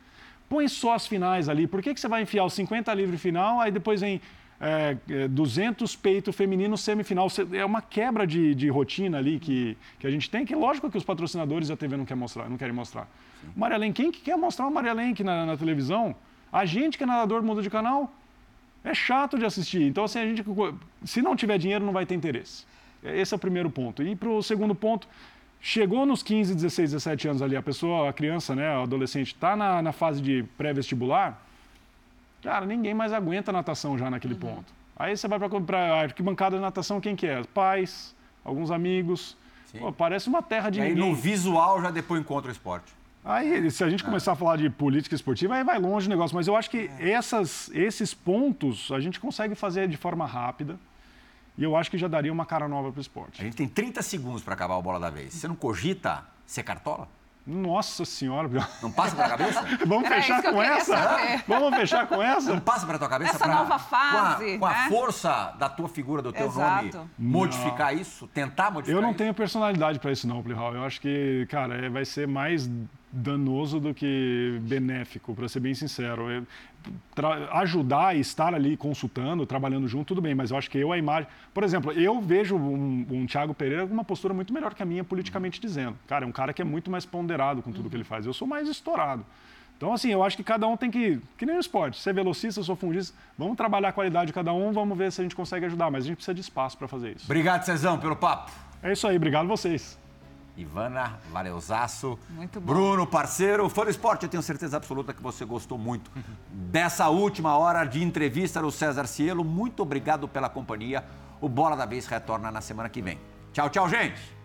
Põe só as finais ali. Por que, que você vai enfiar os 50 livre final, aí depois vem é, 200 peito feminino semifinal. É uma quebra de, de rotina ali que, que a gente tem, que lógico que os patrocinadores da TV não querem mostrar. Não querem mostrar. Maria Lenk, quem que quer mostrar o Maria Lenk na, na televisão? A gente que é nadador muda de canal. É chato de assistir. Então, assim, a gente, se não tiver dinheiro, não vai ter interesse. Esse é o primeiro ponto. E para o segundo ponto, chegou nos 15, 16, 17 anos ali, a pessoa, a criança, né, o adolescente, está na, na fase de pré-vestibular, cara, ninguém mais aguenta natação já naquele uhum. ponto. Aí você vai para a arquibancada de natação, quem que é? Pais, alguns amigos. Pô, parece uma terra de e ninguém. Aí no visual já depois encontra o esporte. Aí, se a gente começar a falar de política esportiva, aí vai longe o negócio. Mas eu acho que essas, esses pontos a gente consegue fazer de forma rápida. E eu acho que já daria uma cara nova para o esporte. A gente tem 30 segundos para acabar a bola da vez. Você não cogita ser cartola? Nossa senhora. Não passa pela cabeça? Vamos fechar com essa? Saber. Vamos fechar com essa? Não passa pela tua cabeça? Essa pra, nova fase. Com a, com a né? força da tua figura, do teu Exato. nome, modificar não. isso? Tentar modificar Eu não isso? tenem personalidade para isso não, Plihal. Eu acho que, cara, é, vai ser mais danoso do que benéfico, para ser bem sincero. Ajudar e estar ali consultando, trabalhando junto, tudo bem, mas eu acho que eu, a imagem. Por exemplo, eu vejo um, um Thiago Pereira com uma postura muito melhor que a minha, politicamente dizendo. Cara, é um cara que é muito mais ponderado com tudo uhum. que ele faz. Eu sou mais estourado. Então, assim, eu acho que cada um tem que. Que nem no esporte. Você é velocista, eu sou fundista. Vamos trabalhar a qualidade de cada um, vamos ver se a gente consegue ajudar. Mas a gente precisa de espaço para fazer isso. Obrigado, Cezão, pelo papo. É isso aí, obrigado vocês. Ivana, valeuzaço. Muito bom. Bruno, parceiro, fã do esporte, eu tenho certeza absoluta que você gostou muito dessa última hora de entrevista do César Cielo. Muito obrigado pela companhia. O Bola da Vez retorna na semana que vem. Tchau, tchau, gente!